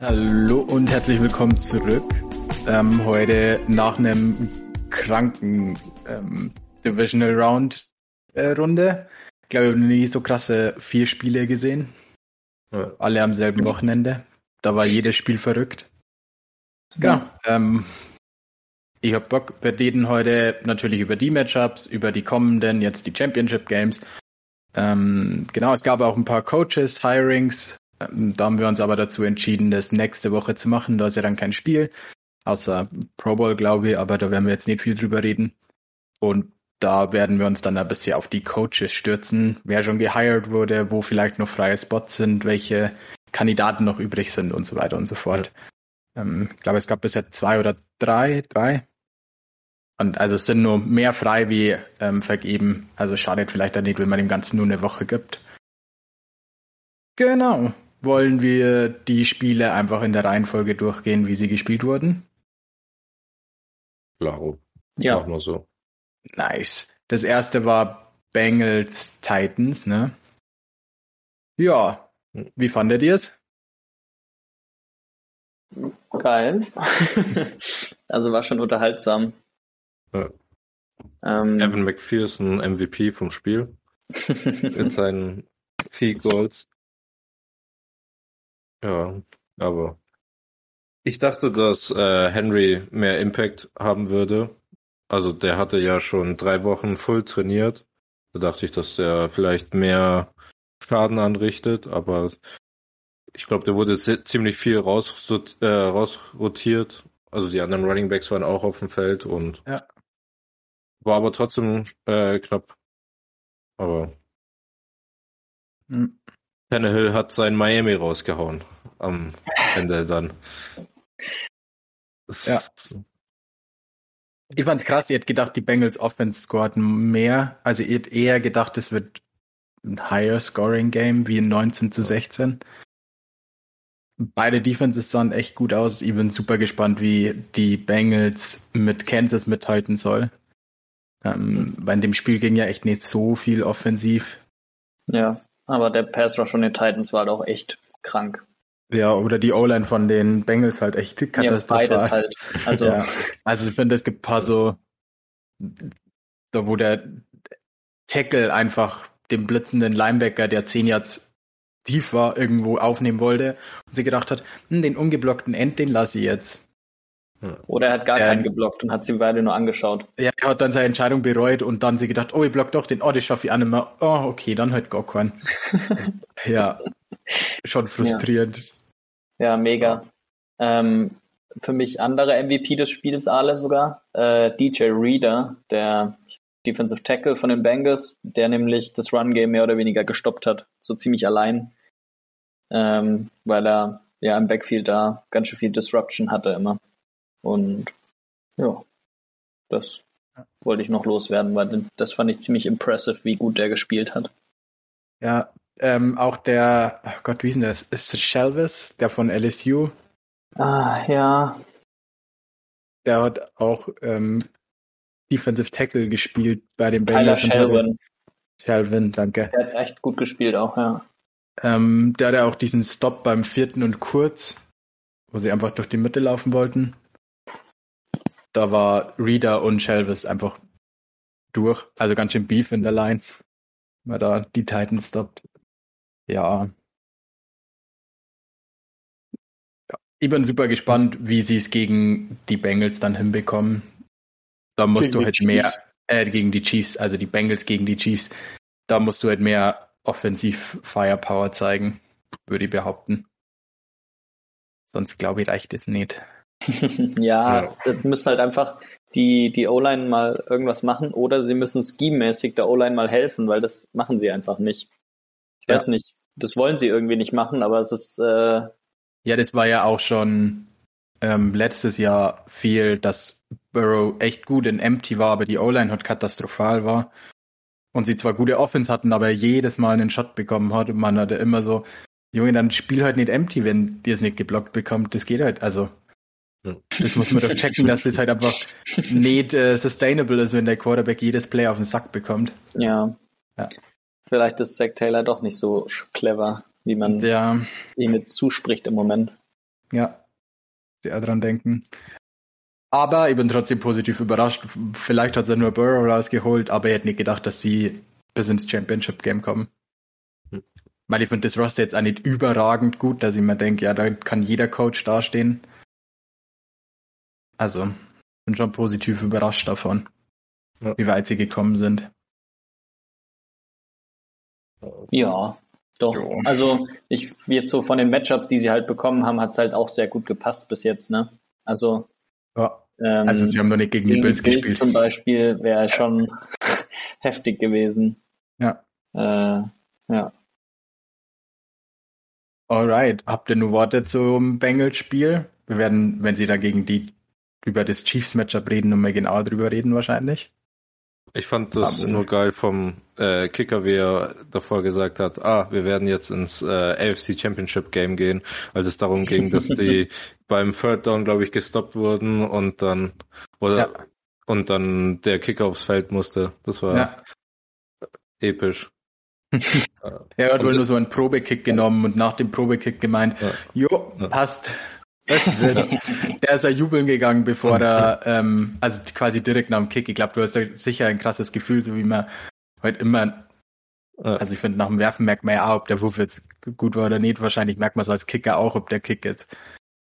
Hallo und herzlich willkommen zurück. Ähm, heute nach einem kranken ähm, Divisional Round äh, Runde. Ich glaube, ich habe nie so krasse vier Spiele gesehen. Ja. Alle am selben Wochenende. Da war jedes Spiel verrückt. Genau. Ähm, ich habe Bock, wir reden heute natürlich über die Matchups, über die kommenden, jetzt die Championship Games. Ähm, genau, es gab auch ein paar Coaches, Hirings, ähm, da haben wir uns aber dazu entschieden, das nächste Woche zu machen. Da ist ja dann kein Spiel, außer Pro Bowl, glaube ich, aber da werden wir jetzt nicht viel drüber reden. Und da werden wir uns dann ein bisschen auf die Coaches stürzen, wer schon gehired wurde, wo vielleicht noch freie Spots sind, welche Kandidaten noch übrig sind und so weiter und so fort. Ja. Ähm, ich glaube, es gab bisher zwei oder drei, drei. Und also es sind nur mehr frei wie ähm, vergeben. Also schadet vielleicht dann nicht, wenn man dem Ganzen nur eine Woche gibt. Genau wollen wir die Spiele einfach in der Reihenfolge durchgehen, wie sie gespielt wurden? Klaro. Ja. Auch nur so. Nice. Das erste war Bengals Titans, ne? Ja. Wie fandet ihr es? Geil. also war schon unterhaltsam. Ja. Ähm, Evan McPherson MVP vom Spiel. mit seinen vier Goals. Ja, aber ich dachte, dass äh, Henry mehr Impact haben würde. Also der hatte ja schon drei Wochen voll trainiert. Da dachte ich, dass der vielleicht mehr Schaden anrichtet, aber ich glaube, der wurde ziemlich viel raus, äh, rausrotiert. Also die anderen Running Backs waren auch auf dem Feld und ja. war aber trotzdem äh, knapp. Aber hm. Tannehill hat sein Miami rausgehauen am Ende dann. Das ja. Ich fand's krass, ihr hättet gedacht, die Bengals Offense scoren mehr. Also ihr hättet eher gedacht, es wird ein higher scoring Game wie ein 19 zu 16. Beide Defenses sahen echt gut aus. Ich bin super gespannt, wie die Bengals mit Kansas mithalten soll. Ähm, bei dem Spiel ging ja echt nicht so viel offensiv. Ja. Aber der Pass Rush von den Titans war doch echt krank. Ja, oder die O-Line von den Bengals halt echt katastrophal. Ja, beides halt. Also, ja. also ich finde, es gibt ein paar so, da wo der Tackle einfach den blitzenden Linebacker, der zehn Yards tief war, irgendwo aufnehmen wollte und sie gedacht hat, hm, den ungeblockten End, den lasse ich jetzt. Oder er hat gar ähm, keinen geblockt und hat sie beide nur angeschaut. Ja, er hat dann seine Entscheidung bereut und dann sie gedacht, oh, ich block doch den, oh, das schaffe ich auch nicht mehr. Oh, okay, dann halt gar keinen. ja, schon frustrierend. Ja, ja mega. Ähm, für mich andere MVP des Spiels alle sogar. Äh, DJ Reader, der Defensive Tackle von den Bengals, der nämlich das Run-Game mehr oder weniger gestoppt hat. So ziemlich allein. Ähm, weil er ja im Backfield da ganz schön viel Disruption hatte immer. Und ja, das wollte ich noch loswerden, weil das fand ich ziemlich impressive, wie gut der gespielt hat. Ja, ähm, auch der, oh Gott, wie ist denn das? Ist das Shelvis, der von LSU? Ah, ja. Der hat auch ähm, Defensive Tackle gespielt bei den Bengals. Shelvin. Shelvin, danke. Der hat echt gut gespielt auch, ja. Ähm, der hatte auch diesen Stop beim vierten und kurz, wo sie einfach durch die Mitte laufen wollten da war Reader und Shelvis einfach durch. Also ganz schön Beef in der Line. Weil da die Titans stoppt. Ja. ja. Ich bin super gespannt, wie sie es gegen die Bengals dann hinbekommen. Da musst gegen du halt mehr, äh, gegen die Chiefs, also die Bengals gegen die Chiefs. Da musst du halt mehr offensiv Firepower zeigen, würde ich behaupten. Sonst glaube ich, reicht es nicht. ja, ja, das müssen halt einfach die, die O-Line mal irgendwas machen oder sie müssen scheme-mäßig der O-Line mal helfen, weil das machen sie einfach nicht. Ich ja. weiß nicht. Das wollen sie irgendwie nicht machen, aber es ist. Äh ja, das war ja auch schon ähm, letztes Jahr viel, dass Burrow echt gut in Empty war, aber die O-Line halt katastrophal war. Und sie zwar gute Offense hatten, aber jedes Mal einen Shot bekommen hat und man hatte immer so, Junge, dann spiel halt nicht Empty, wenn ihr es nicht geblockt bekommt. Das geht halt, also Das muss man doch checken, dass das halt einfach nicht äh, sustainable ist, wenn der Quarterback jedes Play auf den Sack bekommt. Ja. Ja. Vielleicht ist Zach Taylor doch nicht so clever, wie man Ja, ihm jetzt zuspricht im Moment. ja. Sehr dran denken. Aber ich bin trotzdem positiv überrascht. Vielleicht hat er nur Burrow rausgeholt, aber ich hätte nicht gedacht, dass sie bis ins Championship Game kommen. Hm. Weil ich finde das Roster jetzt auch nicht überragend gut, dass ich mir denke, ja, da kann jeder Coach dastehen. Also, bin schon positiv überrascht davon, Ja. wie weit sie gekommen sind. Ja, doch. Jo. Also ich jetzt so von den Matchups, die sie halt bekommen haben, hat es halt auch sehr gut gepasst bis jetzt, ne? Also, Ja. ähm, Also, sie haben noch nicht gegen die Bills Bills gespielt. zum Beispiel wäre schon heftig gewesen. Ja. Äh, ja. Alright. Habt ihr nur Worte zum Bengals-Spiel? Wir werden, wenn sie da gegen die über das Chiefs-Matchup reden, nochmal genauer drüber reden wahrscheinlich. Ich fand das nur geil vom äh, Kicker, wie er davor gesagt hat, ah, wir werden jetzt ins äh, AFC Championship Game gehen, als es darum ging, dass die beim Third Down, glaube ich, gestoppt wurden und dann oder Ja. und dann der Kicker aufs Feld musste. Das war Ja. episch. Er hat wohl nur so einen Probekick genommen und nach dem Probekick gemeint, Ja. jo, passt. Das. Der ist ja jubeln gegangen, bevor er, ähm, also quasi direkt nach dem Kick. Ich glaube, du hast da sicher ein krasses Gefühl, so wie man heute immer, Ja. also ich finde, nach dem Werfen merkt man ja auch, ob der Wurf jetzt gut war oder nicht. Wahrscheinlich merkt man es als Kicker auch, ob der Kick jetzt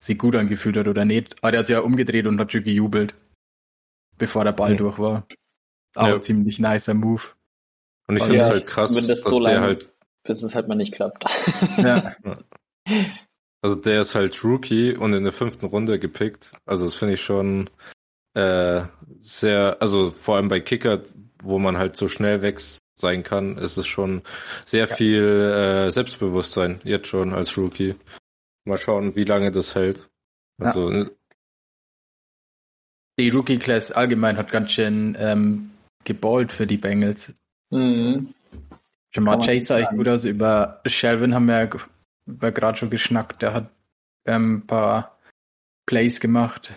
sich gut angefühlt hat oder nicht. Aber der hat sich ja umgedreht und hat schon gejubelt, bevor der Ball Ja. durch war. Auch Ja. ein ziemlich nicer Move. Und ich Ja, finde es halt krass, zumindest dass so der lange. halt Bis es halt mal nicht klappt. Ja. Also der ist halt Rookie und in der fünften Runde gepickt. Also das finde ich schon äh, sehr, also vor allem bei Kicker, wo man halt so schnell weg sein kann, ist es schon sehr viel äh, Selbstbewusstsein jetzt schon als Rookie. Mal schauen, wie lange das hält. Ja. Also äh, Die Rookie Class allgemein hat ganz schön ähm, geballt für die Bengals. Mhm. Jamal Chase sah echt gut aus. Über Shelvin haben wir ja gerade schon geschnackt. Der hat ähm, ein paar Plays gemacht.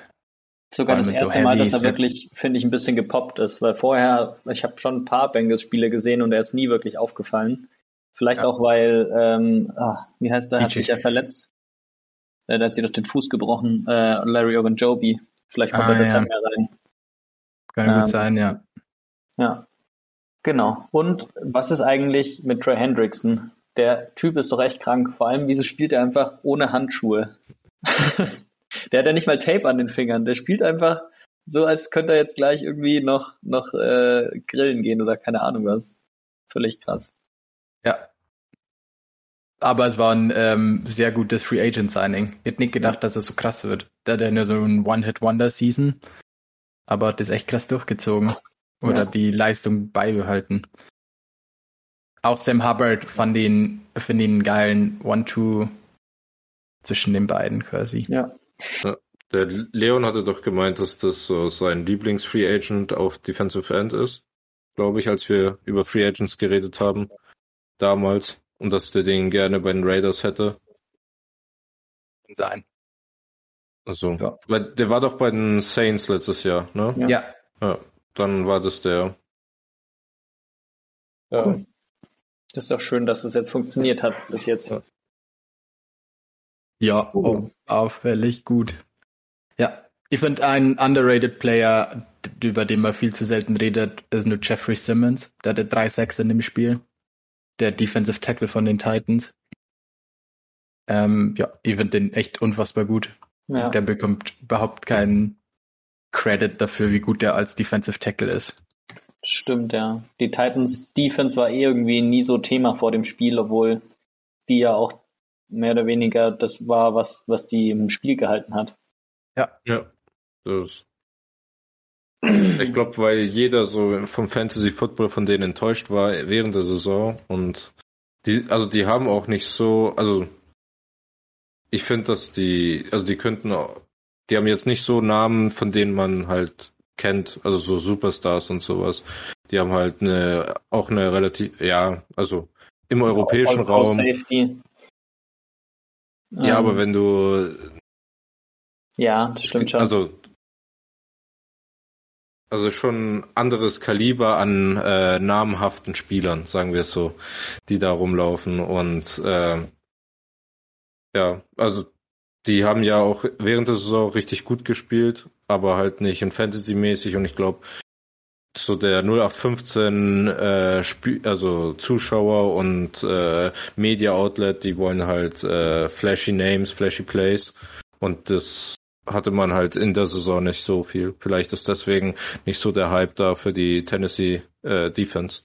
Sogar das mit so erste Mal, dass er wirklich, finde ich, ein bisschen gepoppt ist, weil vorher, ich habe schon ein paar Bengals-Spiele gesehen und er ist nie wirklich aufgefallen. Vielleicht Ja. auch, weil, ähm, ah, wie heißt er, hat sich ja verletzt. Äh, der hat sich doch den Fuß gebrochen, äh, Larry Ogunjobi. Vielleicht kommt Ah, er deshalb ja. mehr rein. Kann Ähm, gut sein, ja. Ja. Genau. Und was ist eigentlich mit Trey Hendrickson? Der Typ ist doch echt krank. Vor allem, wieso spielt er einfach ohne Handschuhe? der hat ja nicht mal Tape an den Fingern. Der spielt einfach so, als könnte er jetzt gleich irgendwie noch, noch äh, grillen gehen oder keine Ahnung was. Völlig krass. Ja. Aber es war ein ähm, sehr gutes Free Agent Signing. Ich hätte nicht gedacht, dass es so krass wird. Der hat ja nur so ein One-Hit-Wonder-Season. Aber hat das echt krass durchgezogen. Oder Ja. die Leistung beibehalten. Auch Sam Hubbard fand ihn, finde ihn einen geilen One-Two zwischen den beiden quasi. Ja. der Leon hatte doch gemeint, dass das so sein Lieblings-Free Agent auf Defensive End ist. Glaube ich, als wir über Free Agents geredet haben. Damals. Und dass der den gerne bei den Raiders hätte. Sein. Also, Ja. weil der war doch bei den Saints letztes Jahr, ne? Ja. Ja. Ja, dann war das der. Ja. Cool. Das ist doch schön, dass es jetzt funktioniert hat bis jetzt. Ja. Oh, auffällig gut. Ja, ich finde ein underrated Player, über den man viel zu selten redet, ist nur Jeffrey Simmons. Der hatte drei Sacks in dem Spiel. Der Defensive Tackle von den Titans. Ähm, ja, ich finde den echt unfassbar gut. Ja. Der bekommt überhaupt keinen Credit dafür, wie gut der als Defensive Tackle ist. Stimmt, ja. Die Titans Defense war eh irgendwie nie so Thema vor dem Spiel, obwohl die ja auch mehr oder weniger das war, was, was die im Spiel gehalten hat. Ja. Das. Ich glaube, weil jeder so vom Fantasy Football von denen enttäuscht war während der Saison und die, also die haben auch nicht so, also ich finde, dass die, also die könnten auch, die haben jetzt nicht so Namen, von denen man halt kennt, also so Superstars und sowas. Die haben halt eine, auch eine relativ, ja, also im europäischen Raum. Safety. Ja, Ähm, aber wenn du, Ja, das stimmt schon. Also, also schon anderes Kaliber an äh, namhaften Spielern, sagen wir es so, die da rumlaufen und äh, ja, also die haben ja auch während der Saison richtig gut gespielt, aber halt nicht in Fantasy-mäßig und ich glaube, so der 0815 äh, Spiel, also Zuschauer und äh, Media Outlet, die wollen halt äh, flashy Names, flashy Plays und das hatte man halt in der Saison nicht so viel. Vielleicht ist deswegen nicht so der Hype da für die Tennessee äh, Defense.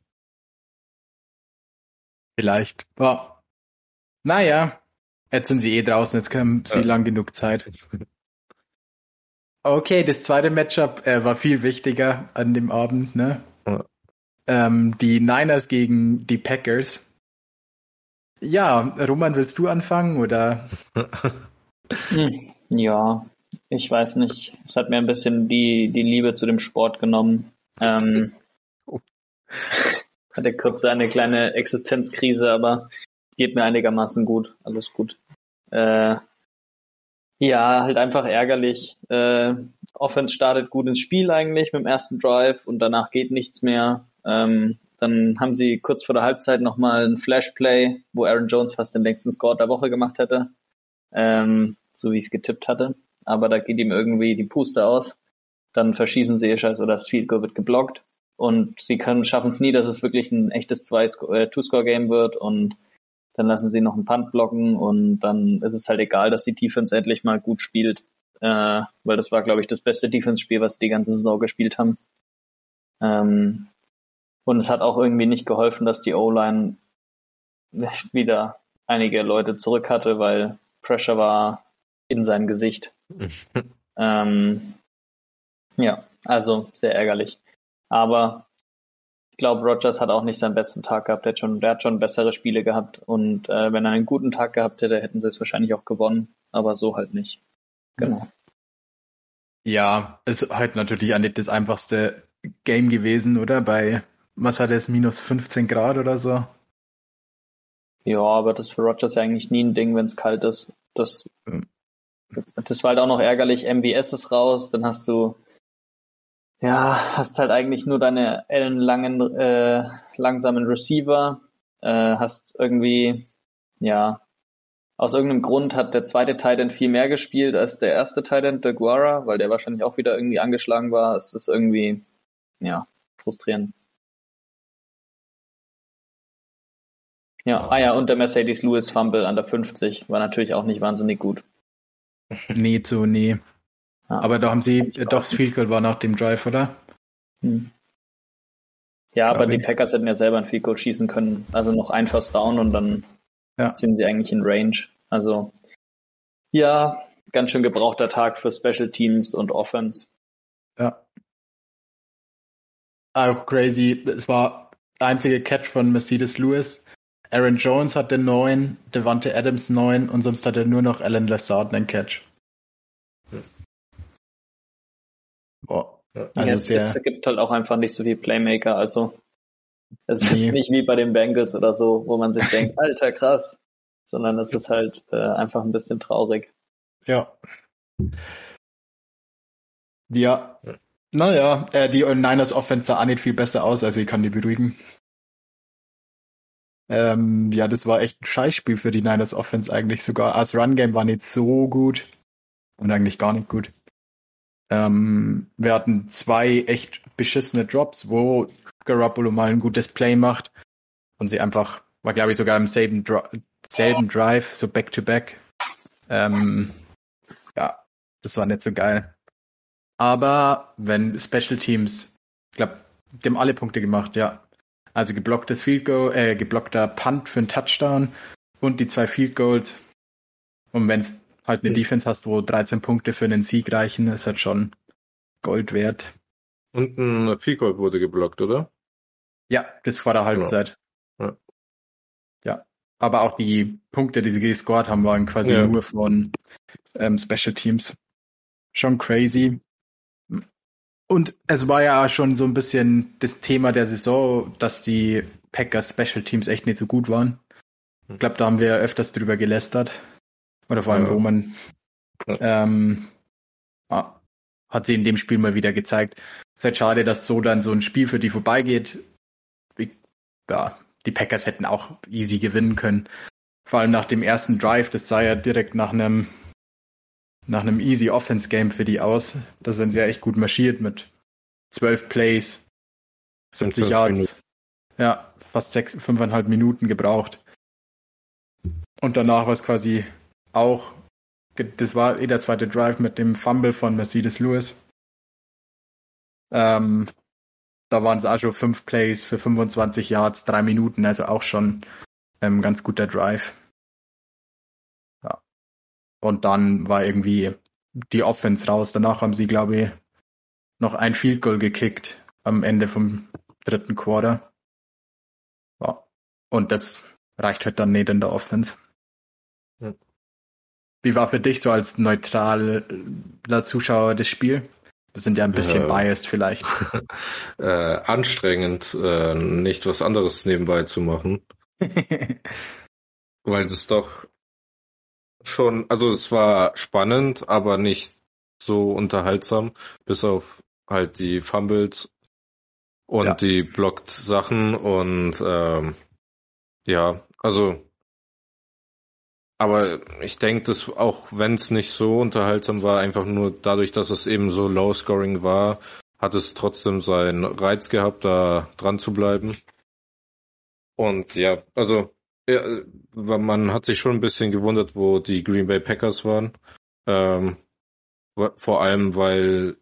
Vielleicht. Ja. Naja, jetzt sind sie eh draußen, jetzt haben sie ja. lang genug Zeit. Okay, das zweite Matchup äh, war viel wichtiger an dem Abend, ne? Ja. Ähm, die Niners gegen die Packers. Ja, Roman, willst du anfangen oder? Hm, ja, ich weiß nicht. Es hat mir ein bisschen die, die Liebe zu dem Sport genommen. Ähm, oh. hatte kurz eine kleine Existenzkrise, aber geht mir einigermaßen gut. Alles gut. Äh, ja, halt einfach ärgerlich. Äh, Offense startet gut ins Spiel eigentlich mit dem ersten Drive und danach geht nichts mehr. Ähm, dann haben sie kurz vor der Halbzeit nochmal ein Flashplay, wo Aaron Jones fast den längsten Score der Woche gemacht hätte. Ähm, so wie ich es getippt hatte. Aber da geht ihm irgendwie die Puste aus. Dann verschießen sie ihr Scheiß oder das Field Goal wird geblockt. Und sie können, schaffen es nie, dass es wirklich ein echtes äh, Two-Score-Game wird und dann lassen sie noch einen Punt blocken und dann ist es halt egal, dass die Defense endlich mal gut spielt, äh, weil das war, glaube ich, das beste Defense-Spiel, was die ganze Saison gespielt haben. Ähm, und es hat auch irgendwie nicht geholfen, dass die O-Line wieder einige Leute zurück hatte, weil Pressure war in sein Gesicht. ähm, ja, also sehr ärgerlich. Aber ich glaube, Rogers hat auch nicht seinen besten Tag gehabt. Der hat schon, der hat schon bessere Spiele gehabt. Und äh, wenn er einen guten Tag gehabt hätte, hätten sie es wahrscheinlich auch gewonnen. Aber so halt nicht. Genau. Ja, ist halt natürlich auch nicht das einfachste Game gewesen, oder? Bei, was hat es, minus 15 Grad oder so? Ja, aber das ist für Rogers ja eigentlich nie ein Ding, wenn es kalt ist. Das, das war halt auch noch ärgerlich. MBS ist raus, dann hast du ja, hast halt eigentlich nur deine ellenlangen, äh, langsamen Receiver, äh, hast irgendwie, ja, aus irgendeinem Grund hat der zweite Titan viel mehr gespielt als der erste Titan, der Guara, weil der wahrscheinlich auch wieder irgendwie angeschlagen war. Es ist irgendwie, ja, frustrierend. Ja, ah ja, und der Mercedes Lewis Fumble an der 50 war natürlich auch nicht wahnsinnig gut. Nee, zu nee. Ja, aber da haben sie, doch, das Field Goal war nach dem Drive, oder? Hm. Ja, aber die Packers hätten ja selber ein Field Goal schießen können. Also noch ein First Down und dann ja. sind sie eigentlich in Range. Also, ja, ganz schön gebrauchter Tag für Special Teams und Offense. Ja. Auch crazy. Es war der einzige Catch von Mercedes Lewis. Aaron Jones hatte neun, Devante Adams neun und sonst hatte nur noch Alan Lazard einen Catch. Boah. Also ja, sehr, es gibt halt auch einfach nicht so viel Playmaker, also es ist nee. jetzt nicht wie bei den Bengals oder so, wo man sich denkt, alter krass, sondern es ist halt äh, einfach ein bisschen traurig. Ja. Ja. Naja, äh, die Niners Offense sah auch nicht viel besser aus, also ich kann die beruhigen. Ähm, ja, das war echt ein Scheißspiel für die Niners Offense eigentlich sogar. Als Run Game war nicht so gut und eigentlich gar nicht gut. Ähm, wir hatten zwei echt beschissene Drops, wo Garoppolo mal ein gutes Play macht und sie einfach, war glaube ich sogar im selben, Dro selben Drive, so back-to-back. Ähm, ja, das war nicht so geil. Aber wenn Special Teams, ich glaube, die haben alle Punkte gemacht, ja. Also geblocktes Field Goal, äh, geblockter Punt für einen Touchdown und die zwei Field Goals. Und wenn es halt eine Defense hast, wo 13 Punkte für einen Sieg reichen, ist halt schon Gold wert. Und ein Goal wurde geblockt, oder? Ja, bis vor der genau. Halbzeit. Ja. ja. Aber auch die Punkte, die sie gescored haben, waren quasi ja. nur von ähm, Special Teams. Schon crazy. Und es war ja schon so ein bisschen das Thema der Saison, dass die Packers Special Teams echt nicht so gut waren. Ich glaube, da haben wir öfters drüber gelästert. Oder vor allem ja. Roman. Ähm, Ah, hat sie in dem Spiel mal wieder gezeigt. Es ist halt schade, dass so dann so ein Spiel für die vorbeigeht. Ja, die Packers hätten auch easy gewinnen können. Vor allem nach dem ersten Drive, das sah ja direkt nach einem nach einem easy Offense Game für die aus. Da sind sie ja echt gut marschiert mit zwölf Plays, 70 Yards. Minuten. Ja, fast sechs, fünfeinhalb Minuten gebraucht. Und danach war es quasi auch, das war eh der zweite Drive mit dem Fumble von Mercedes Lewis. Ähm, da waren es auch schon fünf Plays für 25 Yards, drei Minuten, also auch schon ähm, ganz guter Drive. Ja. Und dann war irgendwie die Offense raus. Danach haben sie, glaube ich, noch ein Field Goal gekickt am Ende vom dritten Quarter. Ja. Und das reicht halt dann nicht in der Offense. Wie war für dich so als neutraler Zuschauer das Spiel? Wir sind ja ein bisschen äh, biased vielleicht. äh, anstrengend, äh, nicht was anderes nebenbei zu machen. Weil es doch schon, also es war spannend, aber nicht so unterhaltsam, bis auf halt die Fumbles und ja. die blockt Sachen und ähm, ja, also aber ich denke, dass auch wenn es nicht so unterhaltsam war, einfach nur dadurch, dass es eben so low scoring war, hat es trotzdem seinen Reiz gehabt, da dran zu bleiben. Und ja, also ja, man hat sich schon ein bisschen gewundert, wo die Green Bay Packers waren. Ähm, vor allem, weil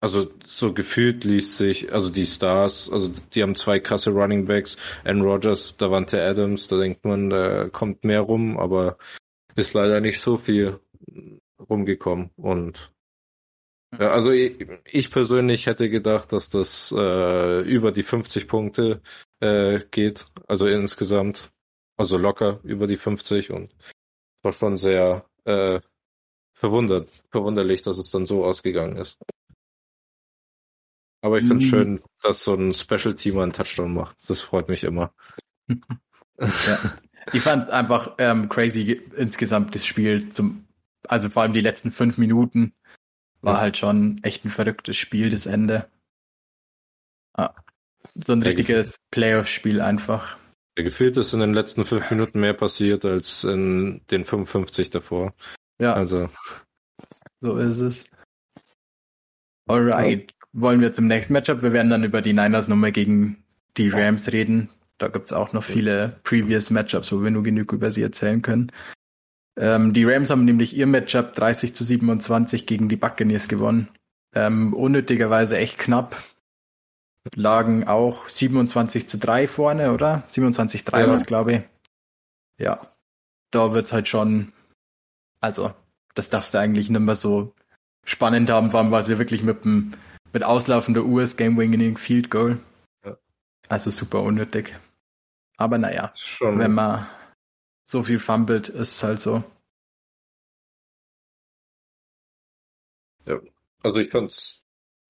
also so gefühlt liest sich, also die Stars, also die haben zwei krasse Running Backs, Aaron Rodgers, Davante Adams, da denkt man, da kommt mehr rum, aber ist leider nicht so viel rumgekommen und ja, also ich, ich persönlich hätte gedacht, dass das äh, über die 50 Punkte äh, geht, also insgesamt, also locker über die 50 und war schon sehr äh, verwundert, verwunderlich, dass es dann so ausgegangen ist. Aber ich finde es mhm. schön, dass so ein Special Team einen Touchdown macht. Das freut mich immer. ja. Ich fand einfach ähm, crazy insgesamt das Spiel zum, also vor allem die letzten fünf Minuten war ja. halt schon echt ein verrücktes Spiel, das Ende. Ah, so ein richtiges Playoff-Spiel einfach. Der gefühlt ist in den letzten fünf Minuten mehr passiert als in den 55 davor. Ja. Also. So ist es. Alright wollen wir zum nächsten Matchup. Wir werden dann über die Niners nochmal gegen die Rams reden. Da gibt's auch noch viele Previous Matchups, wo wir nur genug über sie erzählen können. Ähm, die Rams haben nämlich ihr Matchup 30 zu 27 gegen die Buccaneers gewonnen. Ähm, unnötigerweise echt knapp. Lagen auch 27 zu 3 vorne, oder? 27 3 ja. was, glaube ich. Ja. Da wird's halt schon, also, das darfst du eigentlich nicht mehr so spannend haben, vor allem war sie wirklich mit dem mit auslaufender US Game-Winning Field Goal. Ja. Also super unnötig. Aber naja, Schon. wenn man so viel fummelt, ist es halt so. Ja, also ich fand's,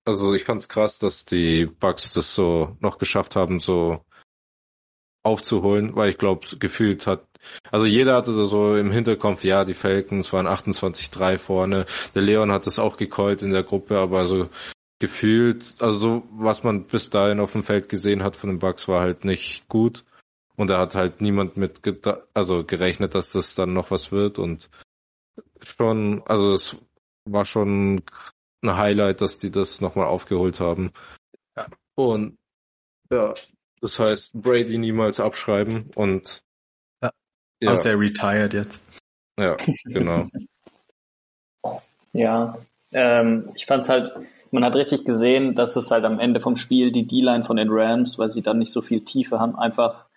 also ich fand's krass, dass die Bugs das so noch geschafft haben, so aufzuholen, weil ich glaube, gefühlt hat, also jeder hatte so im Hinterkopf, ja, die Falcons waren 28-3 vorne, der Leon hat das auch gecallt in der Gruppe, aber so gefühlt, also so, was man bis dahin auf dem Feld gesehen hat von den Bucks war halt nicht gut. Und da hat halt niemand mit also gerechnet, dass das dann noch was wird und schon, also es war schon ein Highlight, dass die das nochmal aufgeholt haben. Ja. Und ja, das heißt, Brady niemals abschreiben und ja. ja. Außer er retired jetzt. Ja, genau. ja, ähm, ich fand's halt, man hat richtig gesehen, dass es halt am Ende vom Spiel die D-Line von den Rams, weil sie dann nicht so viel Tiefe haben, einfach,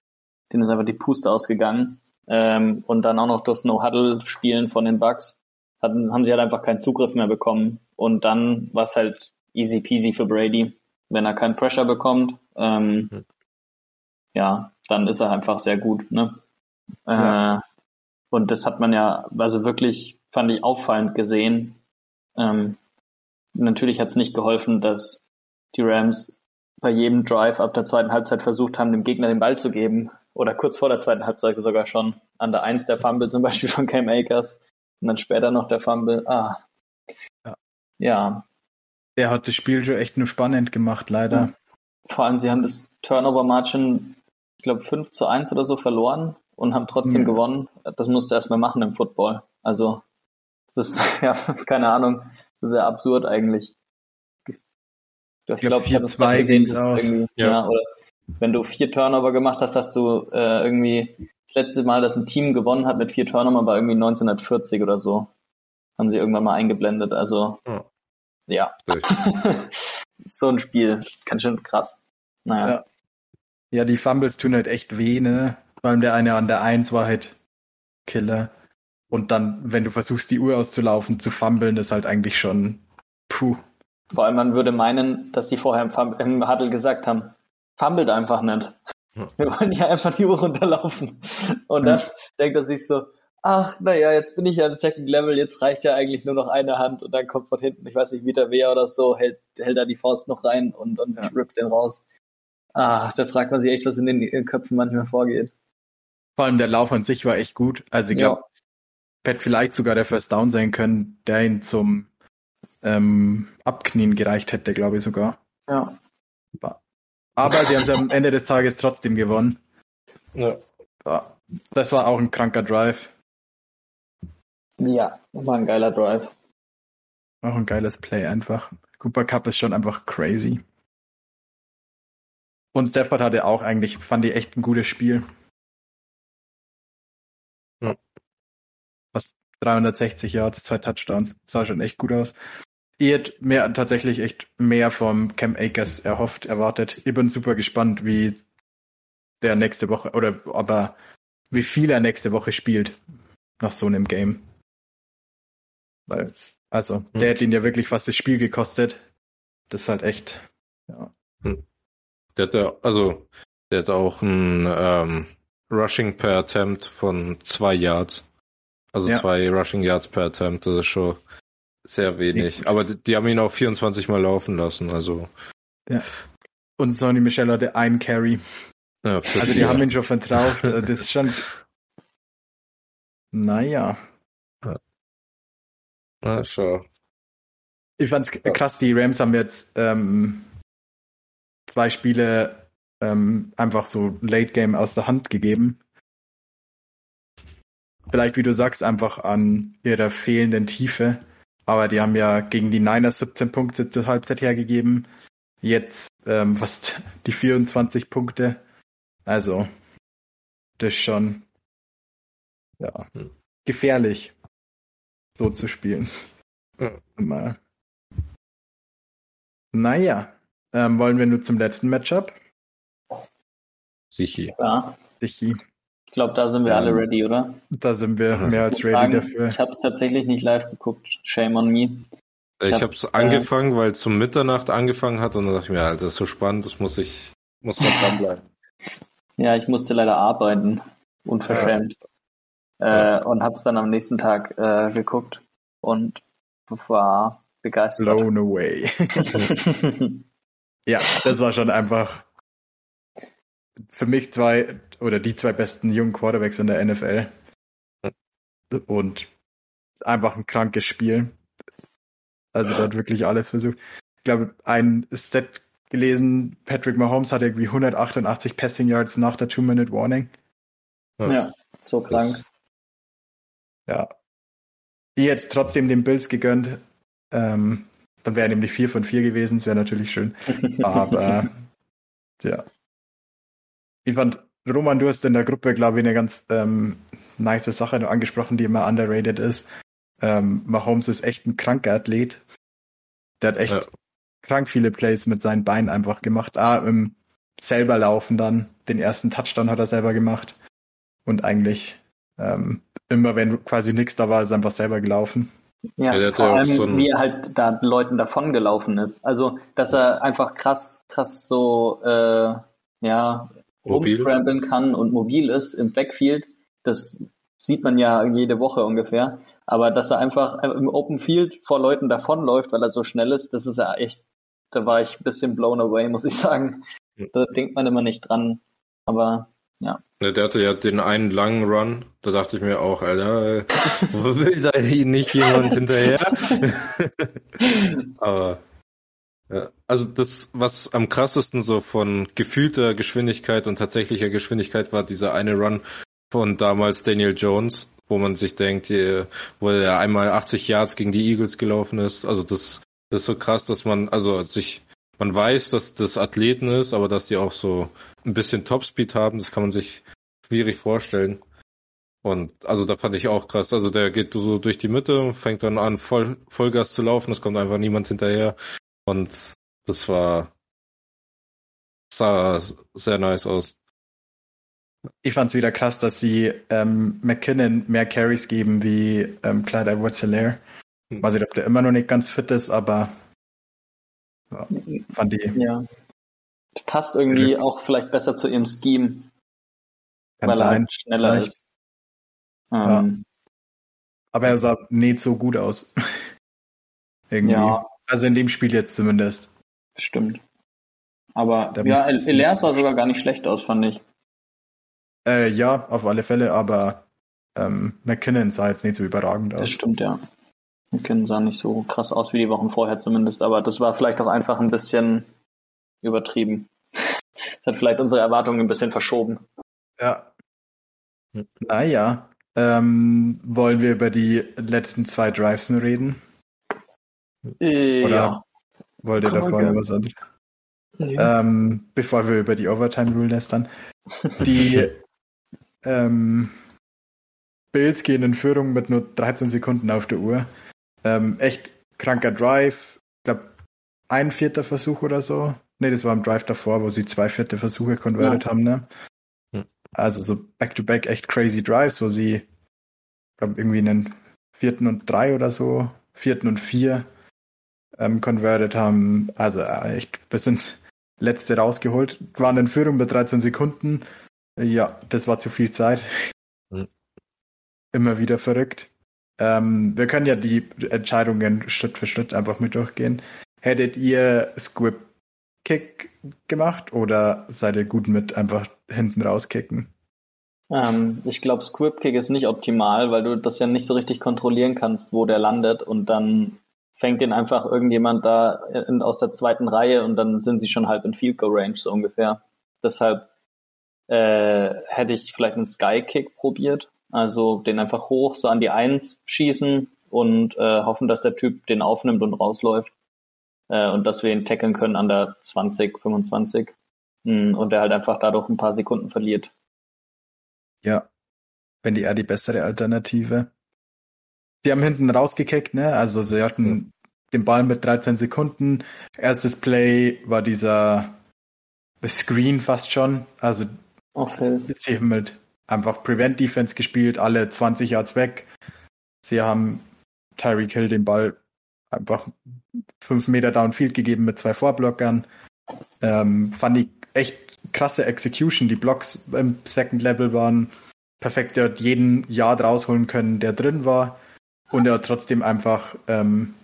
denen ist einfach die Puste ausgegangen. Ähm, und dann auch noch das No-Huddle-Spielen von den Bucks, hatten, haben sie halt einfach keinen Zugriff mehr bekommen. Und dann war es halt easy peasy für Brady. Wenn er keinen Pressure bekommt, ähm, mhm. ja, dann ist er einfach sehr gut. Ne? Ja. Äh, und das hat man ja, also wirklich, fand ich auffallend gesehen. Ähm, Natürlich hat es nicht geholfen, dass die Rams bei jedem Drive ab der zweiten Halbzeit versucht haben, dem Gegner den Ball zu geben. Oder kurz vor der zweiten Halbzeit sogar schon. An der Eins der Fumble zum Beispiel von Cam Akers. Und dann später noch der Fumble. Ah. Ja. Ja. Der hat das Spiel schon echt nur spannend gemacht, leider. Vor allem, sie haben das Turnover-Margin, ich glaube, 5 zu 1 oder so verloren und haben trotzdem Ja. gewonnen. Das musst du erstmal machen im Football. Also, das ist, ja, keine Ahnung, sehr absurd eigentlich. Ich glaub, glaube, ich habe es 4-2 gerade gesehen, ging's dass aus. irgendwie, Ja. ja. oder wenn du vier Turnover gemacht hast, hast du äh, irgendwie das letzte Mal, dass ein Team gewonnen hat mit vier Turnover, war irgendwie 1940 oder so. Haben sie irgendwann mal eingeblendet. Also, Ja. ja. So ein Spiel, ganz schön krass. Naja. Ja. Ja, die Fumbles tun halt echt weh, ne? Vor allem der eine an der Eins war halt Killer. Und dann, wenn du versuchst, die Uhr auszulaufen, zu fummeln, ist halt eigentlich schon puh. Vor allem, man würde meinen, dass sie vorher im, Fum im Huddle gesagt haben, fummelt einfach nicht. Wir wollen ja einfach die Uhr runterlaufen. Und dann denkt er sich so, ach, naja, jetzt bin ich ja im Second Level, jetzt reicht ja eigentlich nur noch eine Hand und dann kommt von hinten, ich weiß nicht, Vita Wea oder so, hält, hält da die Faust noch rein und, und Ja. rippt den raus. Ah, da fragt man sich echt, was in den Köpfen manchmal vorgeht. Vor allem der Lauf an sich war echt gut. Also ich glaube, hätte vielleicht sogar der First Down sein können, der ihn zum ähm, Abknien gereicht hätte, glaube ich sogar. Ja. Aber sie haben es am Ende des Tages trotzdem gewonnen. Ja. Ja. Das war auch ein kranker Drive. Ja, war ein geiler Drive. Auch ein geiles Play einfach. Cooper Cup ist schon einfach crazy. Und Stafford hatte auch eigentlich, fand ich echt ein gutes Spiel. 360 Yards, zwei Touchdowns. Sah schon echt gut aus. Ich hätte mir tatsächlich echt mehr vom Cam Akers erhofft, erwartet. Ich bin super gespannt, wie der nächste Woche, oder aber wie viel er nächste Woche spielt nach so einem Game. Weil, also, Hm. der hat ihn ja wirklich fast das Spiel gekostet. Das ist halt echt, ja. Der hat ja, also, der hat auch ein ähm, Rushing per Attempt von zwei Yards. Also Ja. zwei Rushing Yards per Attempt, das ist schon sehr wenig. gut. Aber die, die haben ihn auch 24 Mal laufen lassen, also. Und Sonny Michel hatte einen Carry. Ja, Also die haben ihn schon vertraut. Also Das ist schon. Naja. Ja, schon. Ich fand's krass, die Rams haben jetzt ähm, zwei Spiele ähm, einfach so Late Game aus der Hand gegeben. Vielleicht, wie du sagst, einfach an ihrer fehlenden Tiefe. Aber die haben ja gegen die Niners 17 Punkte zur Halbzeit hergegeben. Jetzt ähm, fast die 24 Punkte. Also, das ist schon ja, Hm. gefährlich, so zu spielen. Ja. Mal. Naja, ähm, wollen wir nur zum letzten Matchup? Sichi. Ja, Sichi, ich glaube, da sind wir Ja. alle ready, oder? da sind wir Ja, mehr als Ich ready sagen, dafür. Ich habe es tatsächlich nicht live geguckt. Shame on me. Ich hab, hab's angefangen, weil es zum Mitternacht angefangen hat und dann dachte ich mir, Alter, das ist so spannend, das muss ich, muss man dranbleiben. Ja, ich musste leider arbeiten. Unverschämt. Äh, und habe es dann am nächsten Tag äh, geguckt und war begeistert. Blown away. ja, das war schon einfach für mich zwei oder die zwei besten jungen Quarterbacks in der NFL. Und einfach ein krankes Spiel. Also der hat wirklich alles versucht. Ich glaube, ein Stat gelesen, Patrick Mahomes hatte irgendwie 188 Passing Yards nach der Two-Minute-Warning. ja, so krank. Das- Ja. Ich jetzt trotzdem den Bills gegönnt. Ähm, dann wäre nämlich 4 von 4 gewesen, das wäre natürlich schön. Aber ja. Ich fand, Roman, du hast in der Gruppe, glaube ich, eine ganz ähm, nice Sache noch angesprochen, die immer underrated ist. Ähm, Mahomes ist echt ein kranker Athlet. Der hat echt Ja. krank viele Plays mit seinen Beinen einfach gemacht. Ah, im selber laufen dann. Den ersten Touchdown hat er selber gemacht. Und eigentlich ähm, immer, wenn quasi nichts da war, ist er einfach selber gelaufen. Ja, Ja, vor allem, so ein- wie er halt da Leuten davongelaufen ist. Also, dass er einfach krass, krass so, äh, ja. Rumscramblen kann und mobil ist im Backfield, das sieht man ja jede Woche ungefähr. Aber dass er einfach im Open Field vor Leuten davonläuft, weil er so schnell ist, das ist ja echt, da war ich ein bisschen blown away, muss ich sagen. Da denkt man immer nicht dran. Aber Ja. Der hatte ja den einen langen Run, da dachte ich mir auch, Alter, äh, wo will da nicht jemand hinterher? Aber also das, was am krassesten so von gefühlter Geschwindigkeit und tatsächlicher Geschwindigkeit war, dieser eine Run von damals Daniel Jones, wo man sich denkt, hier, wo er einmal 80 Yards gegen die Eagles gelaufen ist. Also das, das ist so krass, dass man, also sich, man weiß, dass das Athleten ist, aber dass die auch so ein bisschen Topspeed haben, das kann man sich schwierig vorstellen. Und also da fand ich auch krass. Also der geht so durch die Mitte, fängt dann an, voll, Vollgas zu laufen, es kommt einfach niemand hinterher. Und das war sah sehr nice aus. Ich fand es wieder krass, dass sie ähm, McKinnon mehr Carries geben wie ähm, Clyde Edwards-Hilaire. Hm. Weiß nicht, ob der immer noch nicht ganz fit ist, aber ja, fand die. Ja. Passt irgendwie auch vielleicht besser zu ihrem Scheme. Kann weil sein. er halt schneller vielleicht. ist. Ja. Ähm, aber er sah nicht so gut aus. irgendwie. Ja. Also in dem Spiel jetzt zumindest. Stimmt. Aber Der ja, Elias sah sogar gar nicht schlecht aus, fand ich. Äh, ja, auf alle Fälle, aber ähm, McKinnon sah jetzt nicht so überragend aus. Das stimmt, ja. McKinnon sah nicht so krass aus wie die Wochen vorher zumindest, aber das war vielleicht auch einfach ein bisschen übertrieben. Das hat vielleicht unsere Erwartungen ein bisschen verschoben. Ja. Naja. Ähm, wollen wir über die letzten zwei Drives reden? Äh, Oder ja. wollt ihr da vorne was anderes? Nee. Ähm, bevor wir über die Overtime Rule lästern. Die ähm, Bills gehen in Führung mit nur 13 Sekunden auf der Uhr. Ähm, echt kranker Drive. Ich glaube, ein vierter Versuch oder so. Ne, das war im Drive davor, wo sie zwei vierte Versuche konvertiert ja. haben, ne? Also so back-to-back -back echt crazy Drives, wo sie, glaube irgendwie einen vierten und drei oder so, vierten und vier ähm, converted haben. Also äh, echt bis ins letzte rausgeholt. Waren in Führung bei 13 Sekunden. Ja, das war zu viel Zeit. Mhm. Immer wieder verrückt. Ähm, wir können ja die Entscheidungen Schritt für Schritt einfach mit durchgehen. Hättet ihr Squib Kick gemacht oder seid ihr gut mit einfach hinten rauskicken? Ähm, ich glaube, Squib Kick ist nicht optimal, weil du das ja nicht so richtig kontrollieren kannst, wo der landet und dann fängt den einfach irgendjemand da in, aus der zweiten Reihe und dann sind sie schon halb in Field Goal Range so ungefähr. Deshalb äh, hätte ich vielleicht einen Sky Kick probiert, also den einfach hoch so an die Eins schießen und äh, hoffen, dass der Typ den aufnimmt und rausläuft äh, und dass wir ihn tackeln können an der 20, 25 hm, und er halt einfach dadurch ein paar Sekunden verliert. Ja, wenn die eher die bessere Alternative. Die haben hinten rausgekickt, ne? Also sie hatten den Ball mit 13 Sekunden. Erstes Play war dieser Screen fast schon. Also okay. sie haben halt einfach Prevent Defense gespielt, alle 20 Yards weg. Sie haben Tyreek Hill den Ball einfach fünf Meter downfield gegeben mit zwei Vorblockern. Ähm, fand ich echt krasse Execution. Die Blocks im Second Level waren perfekt. Er hat jeden Yard rausholen können, der drin war. Und er hat trotzdem einfach ähm,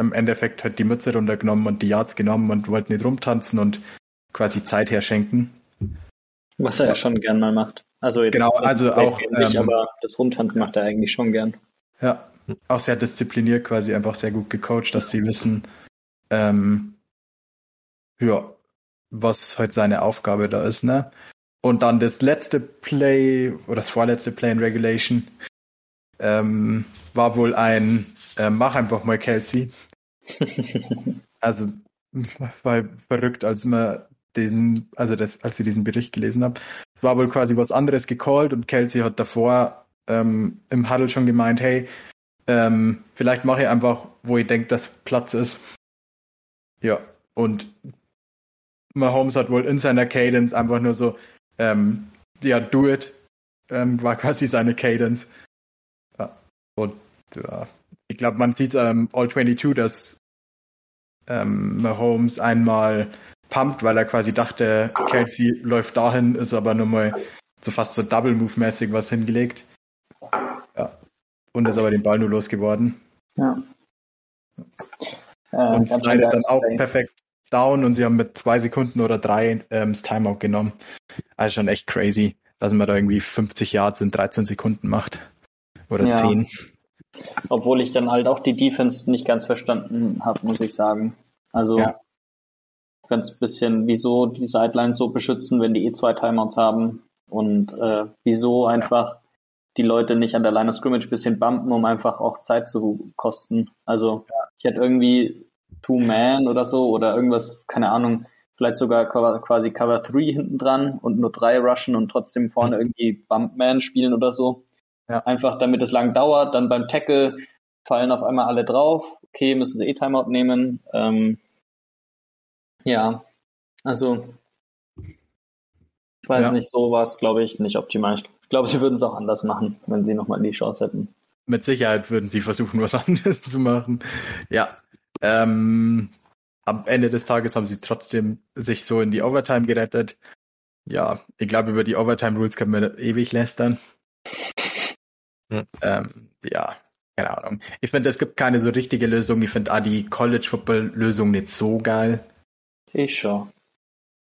im Endeffekt halt die Mütze runtergenommen und die Yards genommen und wollte nicht rumtanzen und quasi Zeit herschenken. Was er ja schon gern mal macht. Also jetzt genau, also auch nicht, ähm, aber das Rumtanzen macht er eigentlich schon gern. Ja, auch sehr diszipliniert, quasi einfach sehr gut gecoacht, dass sie wissen, ähm, ja, was halt seine Aufgabe da ist, ne? Und dann das letzte Play oder das vorletzte Play in Regulation ähm, war wohl ein äh, Mach einfach mal Kelsey. also war verrückt, als man diesen, also das, als ich diesen Bericht gelesen habe. Es war wohl quasi was anderes gecallt und Kelsey hat davor ähm, im Huddle schon gemeint, hey, ähm, vielleicht mache ich einfach, wo ich denke, dass Platz ist. Ja, und Mahomes hat wohl in seiner Cadence einfach nur so, ähm, ja, do it, ähm, war quasi seine Cadence. Und ja, ich glaube, man sieht am ähm, All 22, dass ähm, Mahomes einmal pumpt, weil er quasi dachte, Kelsey läuft dahin, ist aber nur mal so fast so Double Move mäßig was hingelegt. Ja. Und ist aber den Ball nur losgeworden. Ja. Äh, und slidet dann auch perfekt down und sie haben mit zwei Sekunden oder drei ähm, das Timeout genommen. Also schon echt crazy, dass man da irgendwie 50 Yards in 13 Sekunden macht. Oder ja. 10. Obwohl ich dann halt auch die Defense nicht ganz verstanden habe, muss ich sagen. Also ja. ganz bisschen, wieso die Sidelines so beschützen, wenn die eh zwei Timeouts haben und äh, wieso einfach die Leute nicht an der Line of Scrimmage bisschen bumpen, um einfach auch Zeit zu kosten. Also ich hätte irgendwie Two-Man oder so oder irgendwas, keine Ahnung, vielleicht sogar quasi Cover 3 hinten dran und nur drei rushen und trotzdem vorne mhm. irgendwie Bumpman spielen oder so. Ja. Einfach damit es lang dauert, dann beim Tackle fallen auf einmal alle drauf. Okay, müssen sie eh Timeout nehmen. Ähm, ja, also ich weiß ja. nicht, so war es, glaube ich, nicht optimal. Ich glaube, sie würden es auch anders machen, wenn sie nochmal die Chance hätten. Mit Sicherheit würden sie versuchen, was anderes zu machen. Ja, ähm, am Ende des Tages haben sie trotzdem sich so in die Overtime gerettet. Ja, ich glaube, über die Overtime Rules können wir ewig lästern. Hm. Ähm, ja, keine Ahnung. Ich finde, es gibt keine so richtige Lösung. Ich finde auch die College Football Lösung nicht so geil. Ich schon.